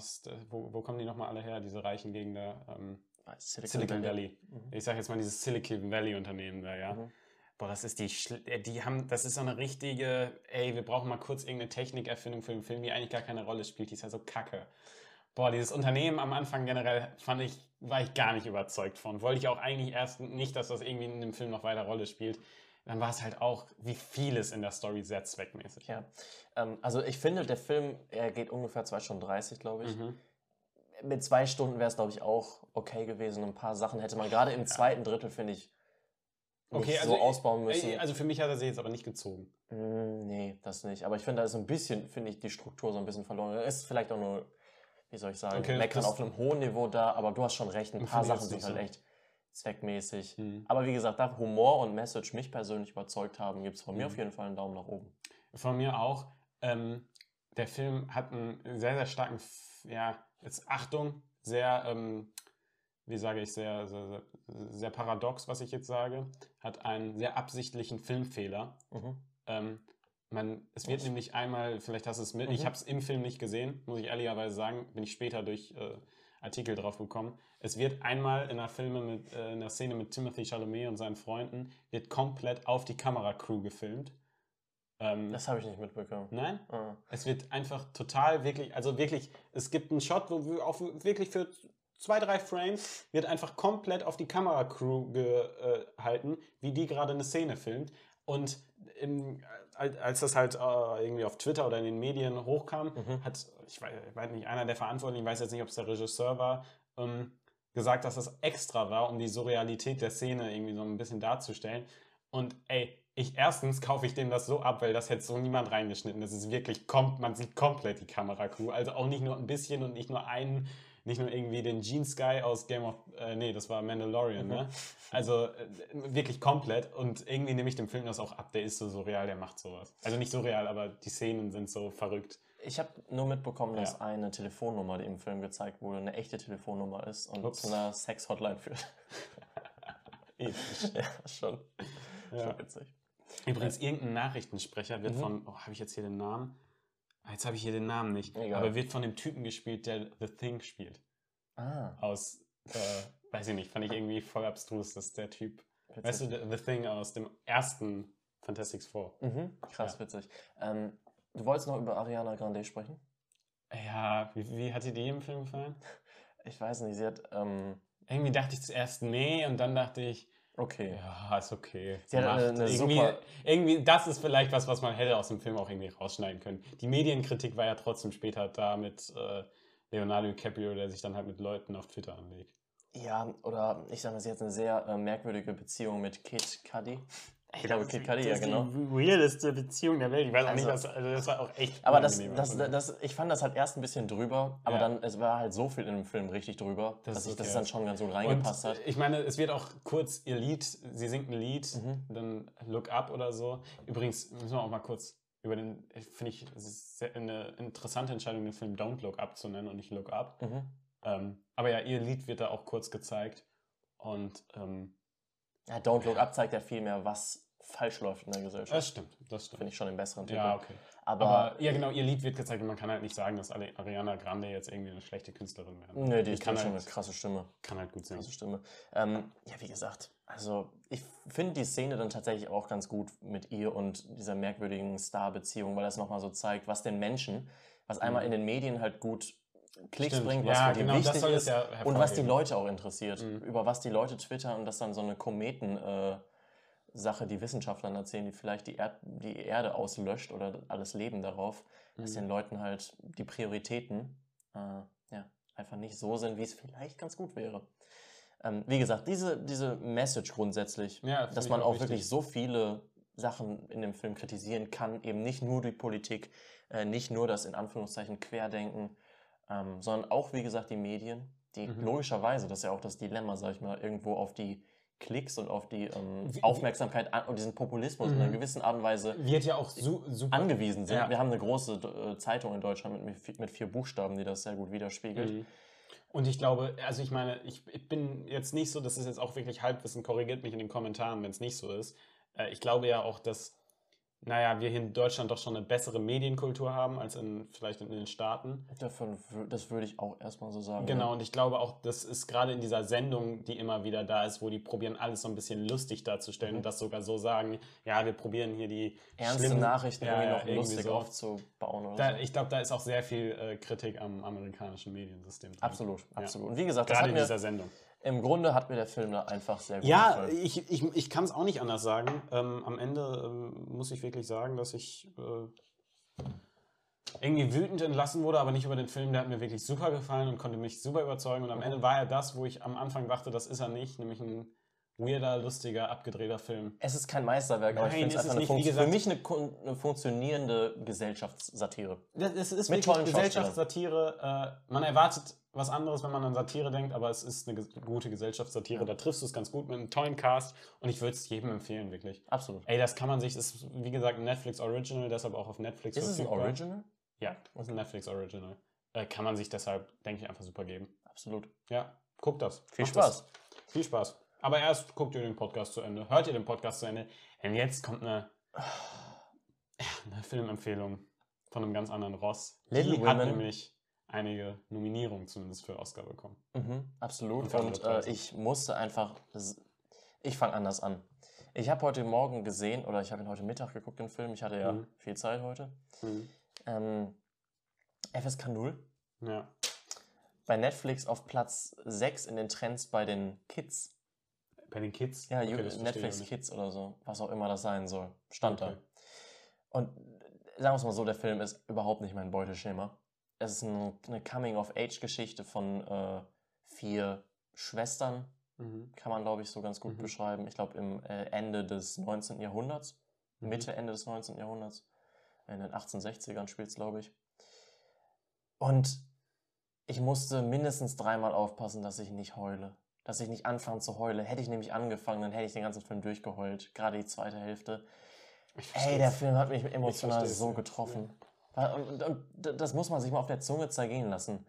Wo, wo kommen die nochmal alle her, diese reichen Gegner? Ähm, Silicon Valley. Mhm. Ich sage jetzt mal dieses Silicon Valley Unternehmen da, ja. Mhm. Boah, das ist die, äh, die haben, das ist so eine richtige, ey, wir brauchen mal kurz irgendeine Technikerfindung für den Film, die eigentlich gar keine Rolle spielt, die ist ja so kacke. Boah, dieses Unternehmen am Anfang generell fand ich, war ich gar nicht überzeugt von. Wollte ich auch eigentlich erst nicht, dass das irgendwie in dem Film noch weiter Rolle spielt. Dann war es halt auch, wie vieles in der Story sehr zweckmäßig. Ja, ähm, also ich finde, der Film, er geht ungefähr 2 Stunden 30, glaube ich. Mhm. Mit zwei Stunden wäre es, glaube ich, auch okay gewesen. Ein paar Sachen hätte man gerade im zweiten Drittel, finde ich, Okay, also, so ausbauen müssen. Also für mich hat er sich jetzt aber nicht gezogen. Mm, nee, das nicht. Aber ich finde, da ist ein bisschen, finde ich, die Struktur so ein bisschen verloren. Ist vielleicht auch nur, wie soll ich sagen, Okay, meckern auf einem hohen Niveau da, aber du hast schon recht, ein paar Sachen sind halt so. echt zweckmäßig. Mhm. Aber wie gesagt, da Humor und Message mich persönlich überzeugt haben, gibt es von mir Mhm. auf jeden Fall einen Daumen nach oben. Von mir auch. Ähm, der Film hat einen sehr, sehr starken, ja, jetzt Achtung, sehr, ähm, wie sage ich, sehr, sehr, sehr, sehr paradox, was ich jetzt sage, hat einen sehr absichtlichen Filmfehler. Mhm. Ähm, man, es wird Was? nämlich einmal, vielleicht hast du es mit, ich Mhm. habe es im Film nicht gesehen, muss ich ehrlicherweise sagen, bin ich später durch äh, Artikel drauf gekommen. Es wird einmal in einer, Filme mit, äh, in einer Szene mit Timothy Chalamet und seinen Freunden, wird komplett auf die Kameracrew gefilmt. Ähm, Das habe ich nicht mitbekommen. nein? Ah. Es wird einfach total wirklich, also wirklich, es gibt einen Shot, wo wir auch wirklich für zwei, drei Frames wird einfach komplett auf die Kameracrew gehalten, wie die gerade eine Szene filmt. Und im, als das halt äh, irgendwie auf Twitter oder in den Medien hochkam, Mhm. hat, ich weiß, ich weiß nicht, einer der Verantwortlichen, ich weiß jetzt nicht, ob es der Regisseur war, ähm, gesagt, dass das extra war, um die Surrealität der Szene irgendwie so ein bisschen darzustellen. Und ey, ich erstens kaufe ich dem das so ab, weil das hätte so niemand reingeschnitten. Das ist wirklich, kommt, man sieht komplett die Kameracrew. Also auch nicht nur ein bisschen und nicht nur einen, nicht nur irgendwie den Jeans Guy aus Game of, äh, nee, das war Mandalorian, Mhm. ne? Also äh, wirklich komplett. Und irgendwie nehme ich dem Film das auch ab. Der ist so surreal, der macht sowas. Also nicht surreal, aber die Szenen sind so verrückt. Ich habe nur mitbekommen, dass Ja. eine Telefonnummer, die im Film gezeigt wurde, eine echte Telefonnummer ist und Ups. zu einer Sex-Hotline führt. *laughs* Ja, schon, Ja. schon witzig. Übrigens, irgendein Nachrichtensprecher wird Mhm. von, oh, habe ich jetzt hier den Namen? Ah, Jetzt habe ich hier den Namen nicht. Egal. Aber wird von dem Typen gespielt, der The Thing spielt. Ah, Aus, äh, weiß ich nicht, fand ich irgendwie voll abstrus, dass der Typ, witzig. weißt du, The The Thing aus dem ersten Fantastic Four. Mhm, krass, Ja. witzig. Ähm, du wolltest noch über Ariana Grande sprechen? Ja, wie, wie hat dir die im Film gefallen? Ich weiß nicht, sie hat, ähm, Irgendwie dachte ich zuerst nee und dann dachte ich, okay. ja, ist okay. Sie hat eine- eine irgendwie, super- irgendwie, das ist vielleicht was, was man hätte aus dem Film auch irgendwie rausschneiden können. Die Medienkritik war ja trotzdem später da mit äh, Leonardo DiCaprio, der sich dann halt mit Leuten auf Twitter anlegt. Ja, oder ich sag mal, sie hat eine sehr äh, merkwürdige Beziehung mit Kid Ey, glaube, Kid Cudi, ja, genau. die weirdeste Beziehung der Welt. Ich weiß auch nicht, Also- was, also das war auch echt. Aber das, das, das, ich fand das halt erst ein bisschen drüber, aber Ja. dann, es war halt so viel in dem Film richtig drüber, Das dass, ist ich, okay. es dann schon ganz gut und reingepasst hat. ich meine, es wird auch kurz ihr Lied, sie singt ein Lied, Mhm. dann Look Up oder so. Übrigens müssen wir auch mal kurz über den, finde ich, es ist eine interessante Entscheidung, den Film Don't Look Up zu nennen und nicht Look Up. Mhm. Ähm, aber ja, ihr Lied wird da auch kurz gezeigt. Und ähm, Ja, Don't Look Up zeigt ja viel mehr, was falsch läuft in der Gesellschaft. das stimmt, das stimmt. Finde ich schon den besseren Titel. Ja, okay. aber, Aber ja, genau, ihr Lied wird gezeigt und man kann halt nicht sagen, dass Ariana Grande jetzt irgendwie eine schlechte Künstlerin wäre. nö, die, ist kann, schon halt, eine krasse Stimme. kann halt gut singen. Krasse Stimme. Ähm, ja, wie gesagt, also ich finde die Szene dann tatsächlich auch ganz gut mit ihr und dieser merkwürdigen Star-Beziehung, weil das nochmal so zeigt, was den Menschen, was einmal Mhm. in den Medien halt gut Klicks Stimmt. bringt, was Ja, für die genau, das wichtig ist ja und was die. Leute auch interessiert, Mhm. über was die Leute twittern und dass dann so eine Kometen- äh, Sache, die Wissenschaftlern erzählen, die vielleicht die, Erd die Erde auslöscht oder alles Leben darauf, dass Mhm. den Leuten halt die Prioritäten äh, ja, einfach nicht so sind, wie es vielleicht ganz gut wäre. Ähm, wie gesagt, diese, diese Message grundsätzlich, Ja, find dass man auch wichtig. wirklich so viele Sachen in dem Film kritisieren kann, eben nicht nur die Politik, äh, nicht nur das in Anführungszeichen Querdenken, ähm, sondern auch, wie gesagt, die Medien, die Mhm. logischerweise, das ist ja auch das Dilemma, sag ich mal, irgendwo auf die Klicks und auf die ähm, Aufmerksamkeit an, und diesen Populismus in Mhm. einer gewissen Art und Weise Wird ja auch su super. angewiesen sind. Ja. Wir haben eine große äh, Zeitung in Deutschland mit, mit vier Buchstaben, die das sehr gut widerspiegelt. Mhm. Und ich glaube, also ich meine, ich, ich bin jetzt nicht so, das ist jetzt auch wirklich Halbwissen, korrigiert mich in den Kommentaren, wenn es nicht so ist. Äh, ich glaube ja auch, dass, naja, wir hier in Deutschland doch schon eine bessere Medienkultur haben als in, vielleicht in den Staaten. Davon, das würde ich auch erstmal so sagen. Genau, und ich glaube auch, das ist gerade in dieser Sendung, die immer wieder da ist, wo die probieren, alles so ein bisschen lustig darzustellen Mhm. und das sogar so sagen, ja, wir probieren hier die Ernste Nachrichten Ja, irgendwie ja, noch irgendwie lustig so. aufzubauen oder Da, so. ich glaube, da ist auch sehr viel äh, Kritik am amerikanischen Mediensystem. drin. Absolut, Ja. absolut. Und wie gesagt, das Gerade in dieser Sendung. Im Grunde hat mir der Film da einfach sehr gut Ja, gefallen. ich, ich, ich kann es auch nicht anders sagen. Ähm, am Ende ähm, muss ich wirklich sagen, dass ich äh, irgendwie wütend entlassen wurde, aber nicht über den Film. Der hat mir wirklich super gefallen und konnte mich super überzeugen. Und am. Ende war er das, wo ich am Anfang dachte, das ist er nicht, nämlich ein weirder, lustiger, abgedrehter Film. Es ist kein Meisterwerk, aber ich Nein, finde es einfach eine nicht. Wie Funkt- für gesagt- mich eine, eine funktionierende Gesellschaftssatire. Das, es ist Mit wirklich Gesellschaftssatire. Äh, man erwartet was anderes, wenn man an Satire denkt, aber es ist eine gute Gesellschaftssatire. Ja. Da triffst du es ganz gut mit einem tollen Cast und ich würde es jedem empfehlen, wirklich. Absolut. Ey, das kann man sich, das ist wie gesagt ein Netflix Original, deshalb auch auf Netflix Ist es ein. Original? Ja, das ist ein Netflix Original. Äh, kann man sich deshalb, denke ich, einfach super geben. Absolut. Ja, guckt das. Viel Macht Spaß. Das. Viel Spaß. Aber erst guckt ihr den Podcast zu Ende. Hört ihr den Podcast zu Ende. Denn jetzt kommt eine, ja, *laughs* eine Filmempfehlung von einem ganz anderen Ross. Little Die hat Women. nämlich einige Nominierungen zumindest für Oscar bekommen. Mhm, absolut. Und Und äh, ich musste einfach. Ich fange anders an. Ich habe heute Morgen gesehen, oder ich habe ihn heute Mittag geguckt, den Film. Ich hatte ja Mhm. viel Zeit heute. Mhm. Ähm, FSK 0. Ja. Bei Netflix auf Platz 6 in den Trends bei den Kids. Bei den Kids? Ja, Okay, Netflix. Kids oder so. Was auch immer das sein soll. Stand Okay. da. Und sagen wir es mal so, der Film ist überhaupt nicht mein Beuteschema. Es ist ein, eine Coming-of-Age-Geschichte von äh, vier Schwestern, Mhm. kann man, glaube ich, so ganz gut Mhm. beschreiben. Ich glaube, im äh, Ende des 19. Jahrhunderts, Mhm. Mitte, Ende des 19. Jahrhunderts. In den 1860ern spielt es, glaube ich. Und ich musste mindestens dreimal aufpassen, dass ich nicht heule. Dass ich nicht anfange zu heulen. Hätte ich nämlich angefangen, dann hätte ich den ganzen Film durchgeheult. Gerade die zweite Hälfte. Ey, der. Film hat mich emotional so ja. Getroffen. Und, und, und das muss man sich mal auf der Zunge zergehen lassen.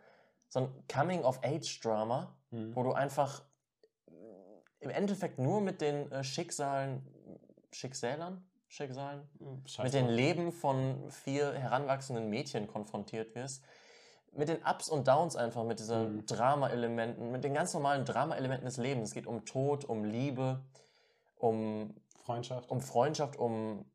So ein Coming-of-Age-Drama, Mhm. wo du einfach äh, im Endeffekt nur mit den äh, Schicksalen, Schicksälern, Schicksalen, Scheiß mit den. Leben von vier heranwachsenden Mädchen konfrontiert wirst. Mit den Ups und Downs einfach, mit diesen Mhm. Drama-Elementen, mit den ganz normalen Drama-Elementen des Lebens. Es geht um Tod, um Liebe, um, Freundschaft. um Freundschaft, um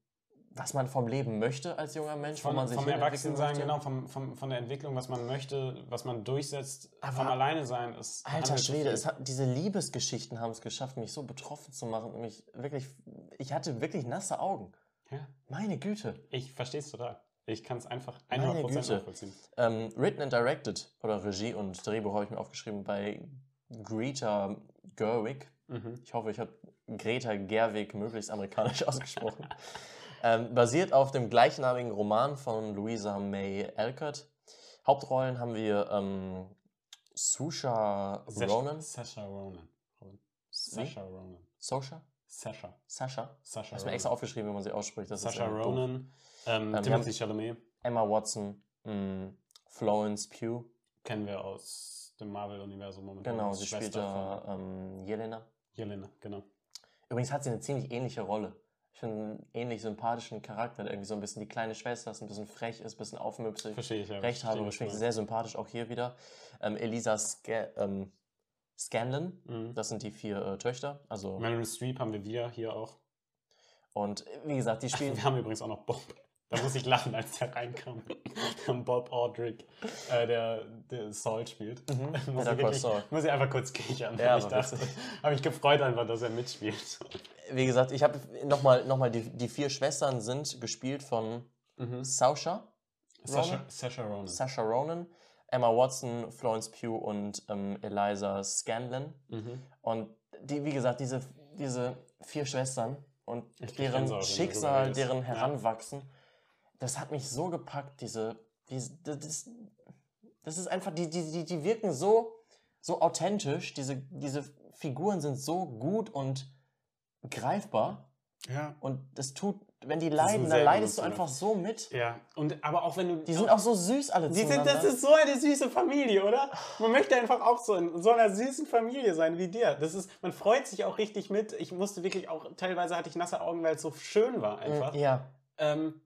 was man vom Leben möchte als junger Mensch, wo Von, man sich vom Erwachsensein, genau, vom, vom, von der Entwicklung, was man möchte, was man durchsetzt, Aber- vom Alleine-Sein ist. Alter Schwede, es hat, diese Liebesgeschichten haben es geschafft, mich so betroffen zu machen. und Mich wirklich, ich hatte wirklich nasse Augen. Ja, Meine Güte. ich verstehe es total. Ich kann es einfach Meine 100% Güte. nachvollziehen. Ähm, written and directed, oder Regie und Drehbuch habe ich mir aufgeschrieben, bei Greta Gerwig. Mhm. Ich hoffe, ich habe Greta Gerwig möglichst amerikanisch *laughs* ausgesprochen. Ähm, basiert auf dem gleichnamigen Roman von Louisa May Alcott. Hauptrollen haben wir ähm, Susha Ronan. Sasha Ronan. Wie? Sasha Ronan. Sasha. Sasha? Sasha Ich habe mir extra aufgeschrieben, wie man sie ausspricht. Das Sasha. Ronan. Ähm, wir Timothy Chalamet Emma Watson, mh, Florence Pugh. kennen wir aus dem Marvel-Universum momentan. Genau, sie spielt da ähm, Jelena. Jelena, genau. Übrigens hat sie eine ziemlich ähnliche Rolle. Ich finde einen ähnlich sympathischen Charakter, der irgendwie so ein bisschen die kleine Schwester ist, ein bisschen frech ist, ein bisschen aufmüpfig. Verstehe ich ja. Recht habe, ich sehr sympathisch, auch hier wieder. Ähm, Elisa Sca ähm, Scanlon. Mhm. das sind die vier äh, Töchter. Also, Meryl Streep haben wir wieder hier auch. und äh, wie gesagt, die spielen. *laughs* Wir haben übrigens auch noch Bob. Da muss ich lachen, als der reinkam. Haben Bob Aldrich, äh, der, der Saul spielt. Mhm, *laughs* muss, ich wirklich, muss ich einfach kurz kichern. Ja, ich dachte, habe mich gefreut einfach, dass er mitspielt. Wie gesagt, ich habe nochmal noch mal die, die vier Schwestern sind gespielt von Mhm. Sausha, Sasha, Ronan? Sasha Ronan. Sasha Ronan, Emma Watson, Florence Pugh und ähm, Eliza Scanlon. Mhm. Und die, wie gesagt, diese, diese vier Schwestern und Ich deren Schicksal, deren Ja. Das hat mich so gepackt, diese, diese das, das ist einfach, die, die, die, die wirken so, so authentisch, diese, diese Figuren sind so gut und greifbar Ja. und das tut, wenn die leiden, dann leidest du einfach so mit. Ja. Und aber auch wenn du. Die sind auch so süß alle Die sind, das ist so eine süße Familie, oder? Man möchte einfach auch so in so einer süßen Familie sein wie dir. Das ist, man freut sich auch richtig mit. Ich musste wirklich auch, teilweise hatte ich nasse Augen, weil es so schön war einfach. ja, Ähm,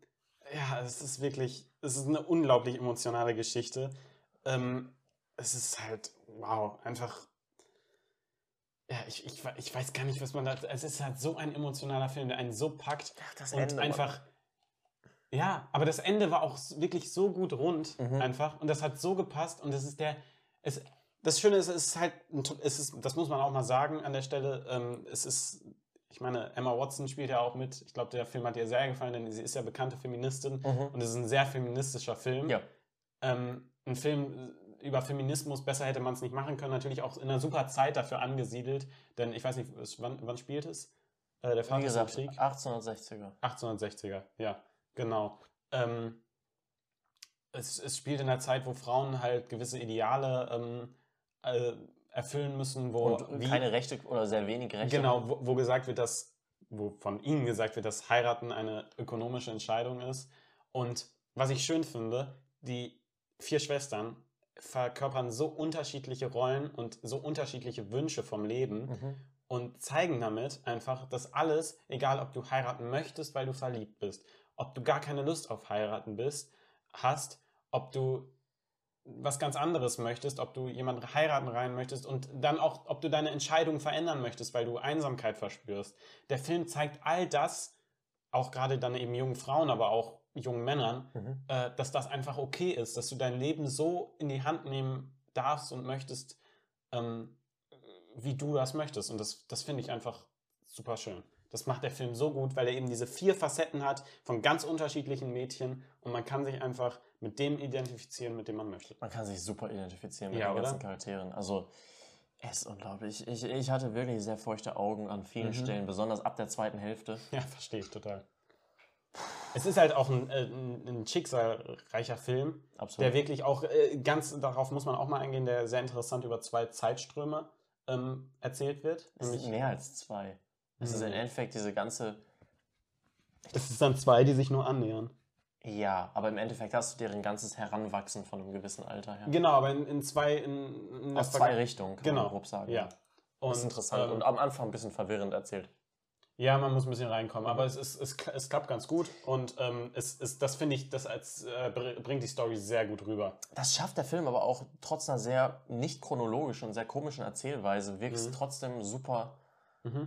ja, es ist wirklich, es ist eine unglaublich emotionale Geschichte. Ähm, es ist halt, wow, einfach. Ja, ich, ich, ich weiß gar nicht, was man da. Es ist halt so ein emotionaler Film, der einen so packt. Ach, das und Ende, einfach. Ja, aber das Ende war auch wirklich so gut rund, Mhm. einfach. Und das hat so gepasst. Und das ist der. Es, das Schöne ist, es ist halt. Es ist, das muss man auch mal sagen an der Stelle. Ähm, es ist. Ich meine, Emma Watson spielt ja auch mit. Ich glaube, der Film hat ihr sehr gefallen, denn sie ist ja bekannte Feministin. Mhm. Und es ist ein sehr feministischer Film. Ja. Ähm, ein Film über Feminismus, besser hätte man es nicht machen können. Natürlich auch in einer super Zeit dafür angesiedelt. Denn ich weiß nicht, wann, wann spielt es? Äh, der Wie Vater gesagt, Krieg? 1860er. 1860er, ja, genau. Ähm, es, es spielt in der Zeit, wo Frauen halt gewisse Ideale ähm, äh, erfüllen müssen, wo Und keine Rechte oder sehr wenig Rechte. Genau, wo, wo gesagt wird, dass, wo von ihnen gesagt wird, dass heiraten eine ökonomische Entscheidung ist. Und was ich schön finde, die vier Schwestern verkörpern so unterschiedliche Rollen und so unterschiedliche Wünsche vom Leben Mhm. und zeigen damit einfach, dass alles, egal ob du heiraten möchtest, weil du verliebt bist, ob du gar keine Lust auf heiraten bist, hast, ob du was ganz anderes möchtest, ob du jemanden heiraten rein möchtest und dann auch, ob du deine Entscheidung verändern möchtest, weil du Einsamkeit verspürst. Der Film zeigt all das, auch gerade dann eben jungen Frauen, aber auch jungen Männern, Mhm. äh, dass das einfach okay ist, dass du dein Leben so in die Hand nehmen darfst und möchtest, ähm, wie du das möchtest. Und das, das finde ich einfach super schön. Das macht der Film so gut, weil er eben diese vier Facetten hat von ganz unterschiedlichen Mädchen und man kann sich einfach mit dem identifizieren, mit dem man möchte. Man kann sich super identifizieren mit Ja, den ganzen oder? Charakteren. Also, es ist unglaublich. Ich, ich hatte wirklich sehr feuchte Augen an vielen Mhm. Stellen, besonders ab der zweiten Hälfte. *laughs* Ja, verstehe ich total. Es ist halt auch ein, äh, ein, ein schicksalreicher Film, Absolut. der wirklich auch äh, ganz, darauf muss man auch mal eingehen, der sehr interessant über zwei Zeitströme ähm, erzählt wird. es sind mehr als zwei. Es ist Mhm. im Endeffekt diese ganze. es ist dann zwei, die sich nur annähern. Ja, aber im Endeffekt hast du deren ganzes Heranwachsen von einem gewissen Alter her. Genau, aber in, in zwei, in, in Aus zwei Richtungen, kann Genau, man grob sagen. Ja. Und, Das ist interessant ähm, und am Anfang ein bisschen verwirrend erzählt. Ja, man muss ein bisschen reinkommen, Mhm. aber es, ist, es, es klappt ganz gut und ähm, es, es, das finde ich, das als, äh, br- bringt die Story sehr gut rüber. Das schafft der Film aber auch trotz einer sehr nicht chronologischen und sehr komischen Erzählweise, wirkst Mhm. trotzdem super.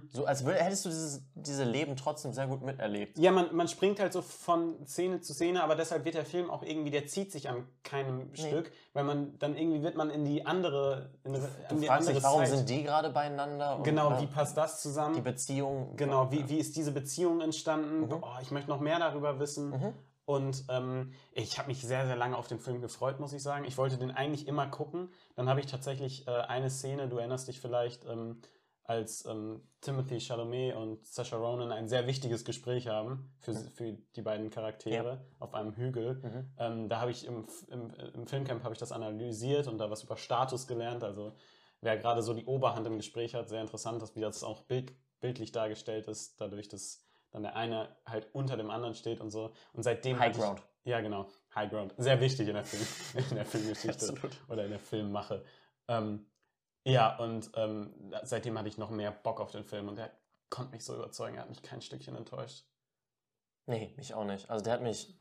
So als wür- hättest du dieses, diese Leben trotzdem sehr gut miterlebt. Ja, man, man springt halt so von Szene zu Szene, aber deshalb wird der Film auch irgendwie, der zieht sich an keinem Stück, weil man dann irgendwie wird man in die andere, in, eine- Du in die fragst andere dich, warum Zeit. sind die gerade beieinander? Und, Genau, äh, wie passt das zusammen? die Beziehung? Genau, wie, wie ist diese Beziehung entstanden? Mhm. Oh, ich möchte noch mehr darüber wissen. Mhm. Und ähm, ich habe mich sehr, sehr lange auf den Film gefreut, muss ich sagen. Ich wollte den eigentlich immer gucken. Dann habe ich tatsächlich äh, eine Szene, du erinnerst dich vielleicht, ähm, als ähm, Timothy Chalamet und Saoirse Ronan ein sehr wichtiges Gespräch haben für, für die beiden Charaktere auf einem Hügel. Mhm. Ähm, da habe ich im, im, im Filmcamp habe ich das analysiert und da was über Status gelernt. Also wer gerade so die Oberhand im Gespräch hat, sehr interessant, dass wie das auch bild, bildlich dargestellt ist, dadurch, dass dann der eine halt unter dem anderen steht und so. Und seitdem High hatte ich- Ground. ja, genau. High Ground. Sehr wichtig in der, Film, *laughs* in der Filmgeschichte Absolut. oder in der Filmmache. Ähm, ja, und ähm, seitdem hatte ich noch mehr Bock auf den Film und der konnte mich so überzeugen, er hat mich kein Stückchen enttäuscht. Nee, mich auch nicht. Also der hat mich,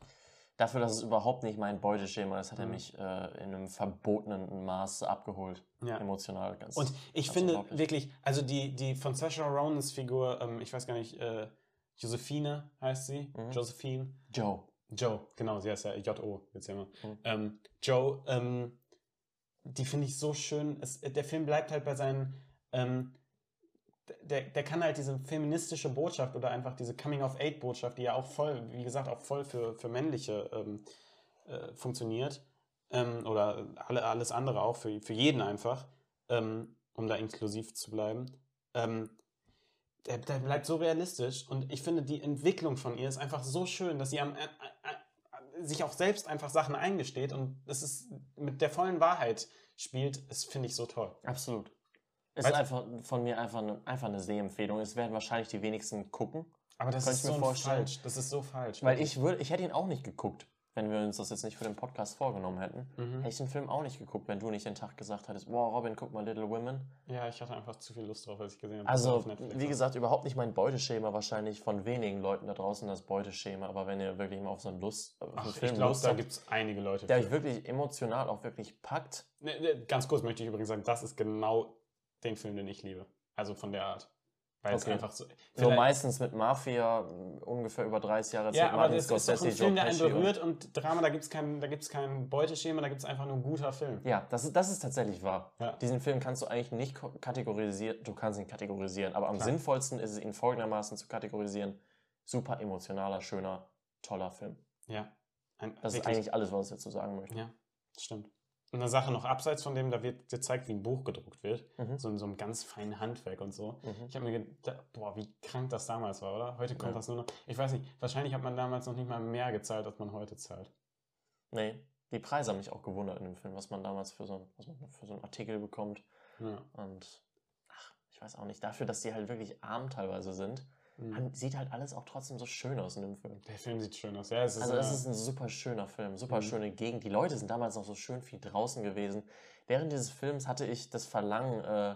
dafür, dass es überhaupt nicht mein Beuteschema ist, hat er Mhm. mich äh, in einem verbotenen Maß abgeholt. Ja. Emotional ganz. Und ich ganz finde wirklich, also die, die von Saoirse Ronans Figur, ähm, ich weiß gar nicht, äh, Josephine heißt sie, Mhm. Josephine, Joe. Joe, genau, sie heißt ja J.O. jetzt ja immer. Mhm. Ähm, Joe, ähm, die finde ich so schön. Es, der Film bleibt halt bei seinen. Ähm, der, der kann halt diese feministische Botschaft oder einfach diese Coming-of-Age-Botschaft, die ja auch voll, wie gesagt, auch voll für, für männliche ähm, äh, funktioniert, ähm, oder alle, alles andere auch, für, für jeden einfach, ähm, um da inklusiv zu bleiben, ähm, der, der bleibt so realistisch und ich finde, die Entwicklung von ihr ist einfach so schön, dass sie am, sich auch selbst einfach Sachen eingesteht und es ist mit der vollen Wahrheit spielt, das finde ich so toll. Absolut. Ist einfach von mir einfach eine, einfach eine Sehempfehlung. Es werden wahrscheinlich die wenigsten gucken. Aber das ist ich mir so falsch. Das ist so falsch. Weil ich würde, ich hätte ihn auch nicht geguckt, wenn wir uns das jetzt nicht für den Podcast vorgenommen hätten. Mhm. Hätte ich den Film auch nicht geguckt, wenn du nicht den Tag gesagt hättest, wow, Robin, guck mal Little Women. Ja, ich hatte einfach zu viel Lust drauf, als ich gesehen habe. Also, wie gesagt, überhaupt nicht mein Beuteschema, wahrscheinlich von wenigen Leuten da draußen das Beuteschema. Aber wenn ihr wirklich mal auf so einen Lust, auf einen Ach, Film ich glaube, Lust da gibt es einige Leute. der für. euch wirklich emotional auch wirklich packt, Ne, ne, ganz kurz möchte ich übrigens sagen, das ist genau den Film, den ich liebe. Also von der Art. Weil es Okay. einfach so. so meistens mit Mafia, ungefähr über 30 Jahre ja, Zeit, aber das ist doch ein Film, der einen berührt und Drama, da gibt es kein, da gibt's kein Beuteschema, da gibt es einfach nur ein guter Film. Ja, das ist, das ist tatsächlich wahr. Ja. Diesen Film kannst du eigentlich nicht kategorisieren, du kannst ihn kategorisieren, aber am Klar. sinnvollsten ist es, ihn folgendermaßen zu kategorisieren. Super emotionaler, schöner, toller Film. Ja. Ein, Das ist wirklich- eigentlich alles, was ich dazu sagen möchte. Ja, stimmt. Eine Sache noch abseits von dem, da wird gezeigt, wie ein Buch gedruckt wird. Mhm. So in so einem ganz feinen Handwerk und so. Mhm. Ich habe mir gedacht, boah, wie krank das damals war, oder? Heute kommt Ja. das nur noch. Ich weiß nicht, wahrscheinlich hat man damals noch nicht mal mehr gezahlt, als man heute zahlt. Nee, die Preise haben mich auch gewundert in dem Film, was man damals für so, ein, was man für so einen Artikel bekommt. Ja. Und ach, ich weiß auch nicht, dafür, dass die halt wirklich arm teilweise sind, Mhm. sieht halt alles auch trotzdem so schön aus in dem Film. Der Film sieht schön aus. Ja, es ist, Also es ist ein super schöner Film, super Mhm. schöne Gegend. Die Leute sind damals noch so schön viel draußen gewesen. Während dieses Films hatte ich das Verlangen, äh,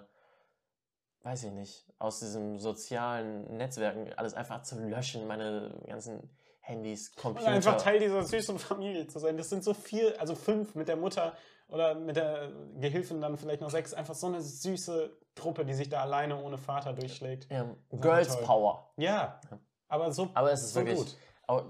weiß ich nicht, aus diesen sozialen Netzwerken alles einfach zu löschen, meine ganzen Handys, Und Computer. einfach Teil dieser süßen Familie zu sein. Das sind so viel, also fünf mit der Mutter oder mit der Gehilfin dann vielleicht noch sechs. Einfach so eine süße Truppe, die sich da alleine ohne Vater durchschlägt. ja, Girls toll. Power. Ja, aber so, Aber es ist so wirklich, gut.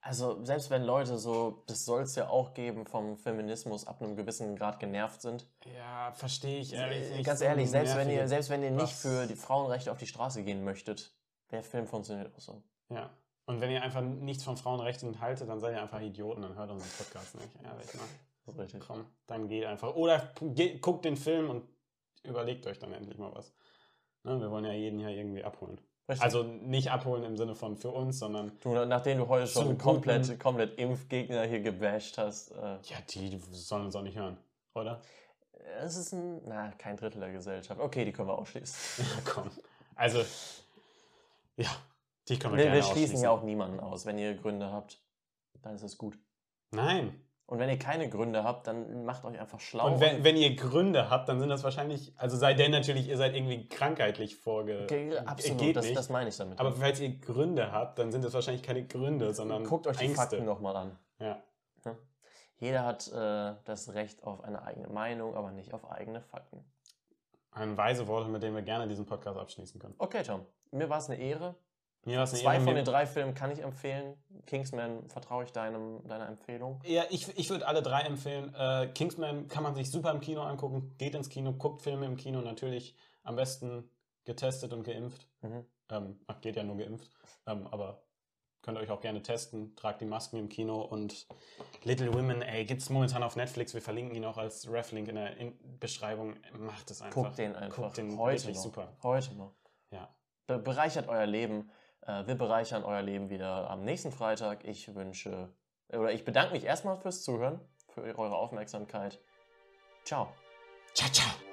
also selbst wenn Leute so, das soll es ja auch geben, vom Feminismus ab einem gewissen Grad genervt sind. Ja, verstehe ich ehrlich Äh. Ganz So ehrlich, selbst wenn, ihr, selbst wenn ihr nicht für die Frauenrechte auf die Straße gehen möchtet, der Film funktioniert auch so. Ja. Und wenn ihr einfach nichts von Frauenrechten haltet, dann seid ihr einfach Idioten, dann hört unseren Podcast nicht. Ehrlich, ne? Das ist richtig. Komm, dann geht einfach. Oder ge- guckt den Film und überlegt euch dann endlich mal was. Ne, wir wollen ja jeden hier irgendwie abholen. richtig. Also nicht abholen im Sinne von für uns, sondern du, nachdem du heute schon komplett, komplett Impfgegner hier gebasht hast, äh, ja, die, sollen uns auch nicht hören, oder? es ist ein, na, kein Drittel der Gesellschaft. Okay, die können wir ausschließen. *laughs* Ja, komm. Also, ja, die können wir, Wir, gerne wir schließen ausschließen. hier auch niemanden aus. Wenn ihr Gründe habt, dann ist es gut. Nein. Und wenn ihr keine Gründe habt, dann macht euch einfach schlau. Und wenn, wenn ihr Gründe habt, dann sind das wahrscheinlich, also sei denn natürlich, ihr seid irgendwie krankheitlich vorge... okay, absolut, geht das, nicht. das meine ich damit. Aber falls ihr Gründe habt, dann sind das wahrscheinlich keine Gründe, sondern Guckt euch die Ängste. Fakten nochmal an. Ja. Jeder hat äh, das Recht auf eine eigene Meinung, aber nicht auf eigene Fakten. Ein weise Worte, mit denen wir gerne diesen Podcast abschließen können. Okay, Tom. Mir war es eine Ehre. Mir war's eine Zwei Ehre, von den drei Filmen kann ich empfehlen. Kingsman vertraue ich deinem, deiner Empfehlung. Ja, ich, ich würde alle drei empfehlen. Äh, Kingsman kann man sich super im Kino angucken. Geht ins Kino, guckt Filme im Kino. Natürlich am besten getestet und geimpft. Mhm. Ähm, ach, geht ja nur geimpft. Ähm, aber könnt ihr euch auch gerne testen. Tragt die Masken im Kino. Und Little Women, ey, gibt es momentan auf Netflix. Wir verlinken ihn auch als Reflink in der in Beschreibung. Macht es einfach. Guckt den einfach. Guckt den Heute wirklich noch. super. Heute noch. Ja. Be bereichert euer Leben. Äh, wir bereichern euer Leben wieder am nächsten Freitag. Ich wünsche, oder ich bedanke mich erstmal fürs Zuhören, für eure Aufmerksamkeit. Ciao. Ciao, ciao.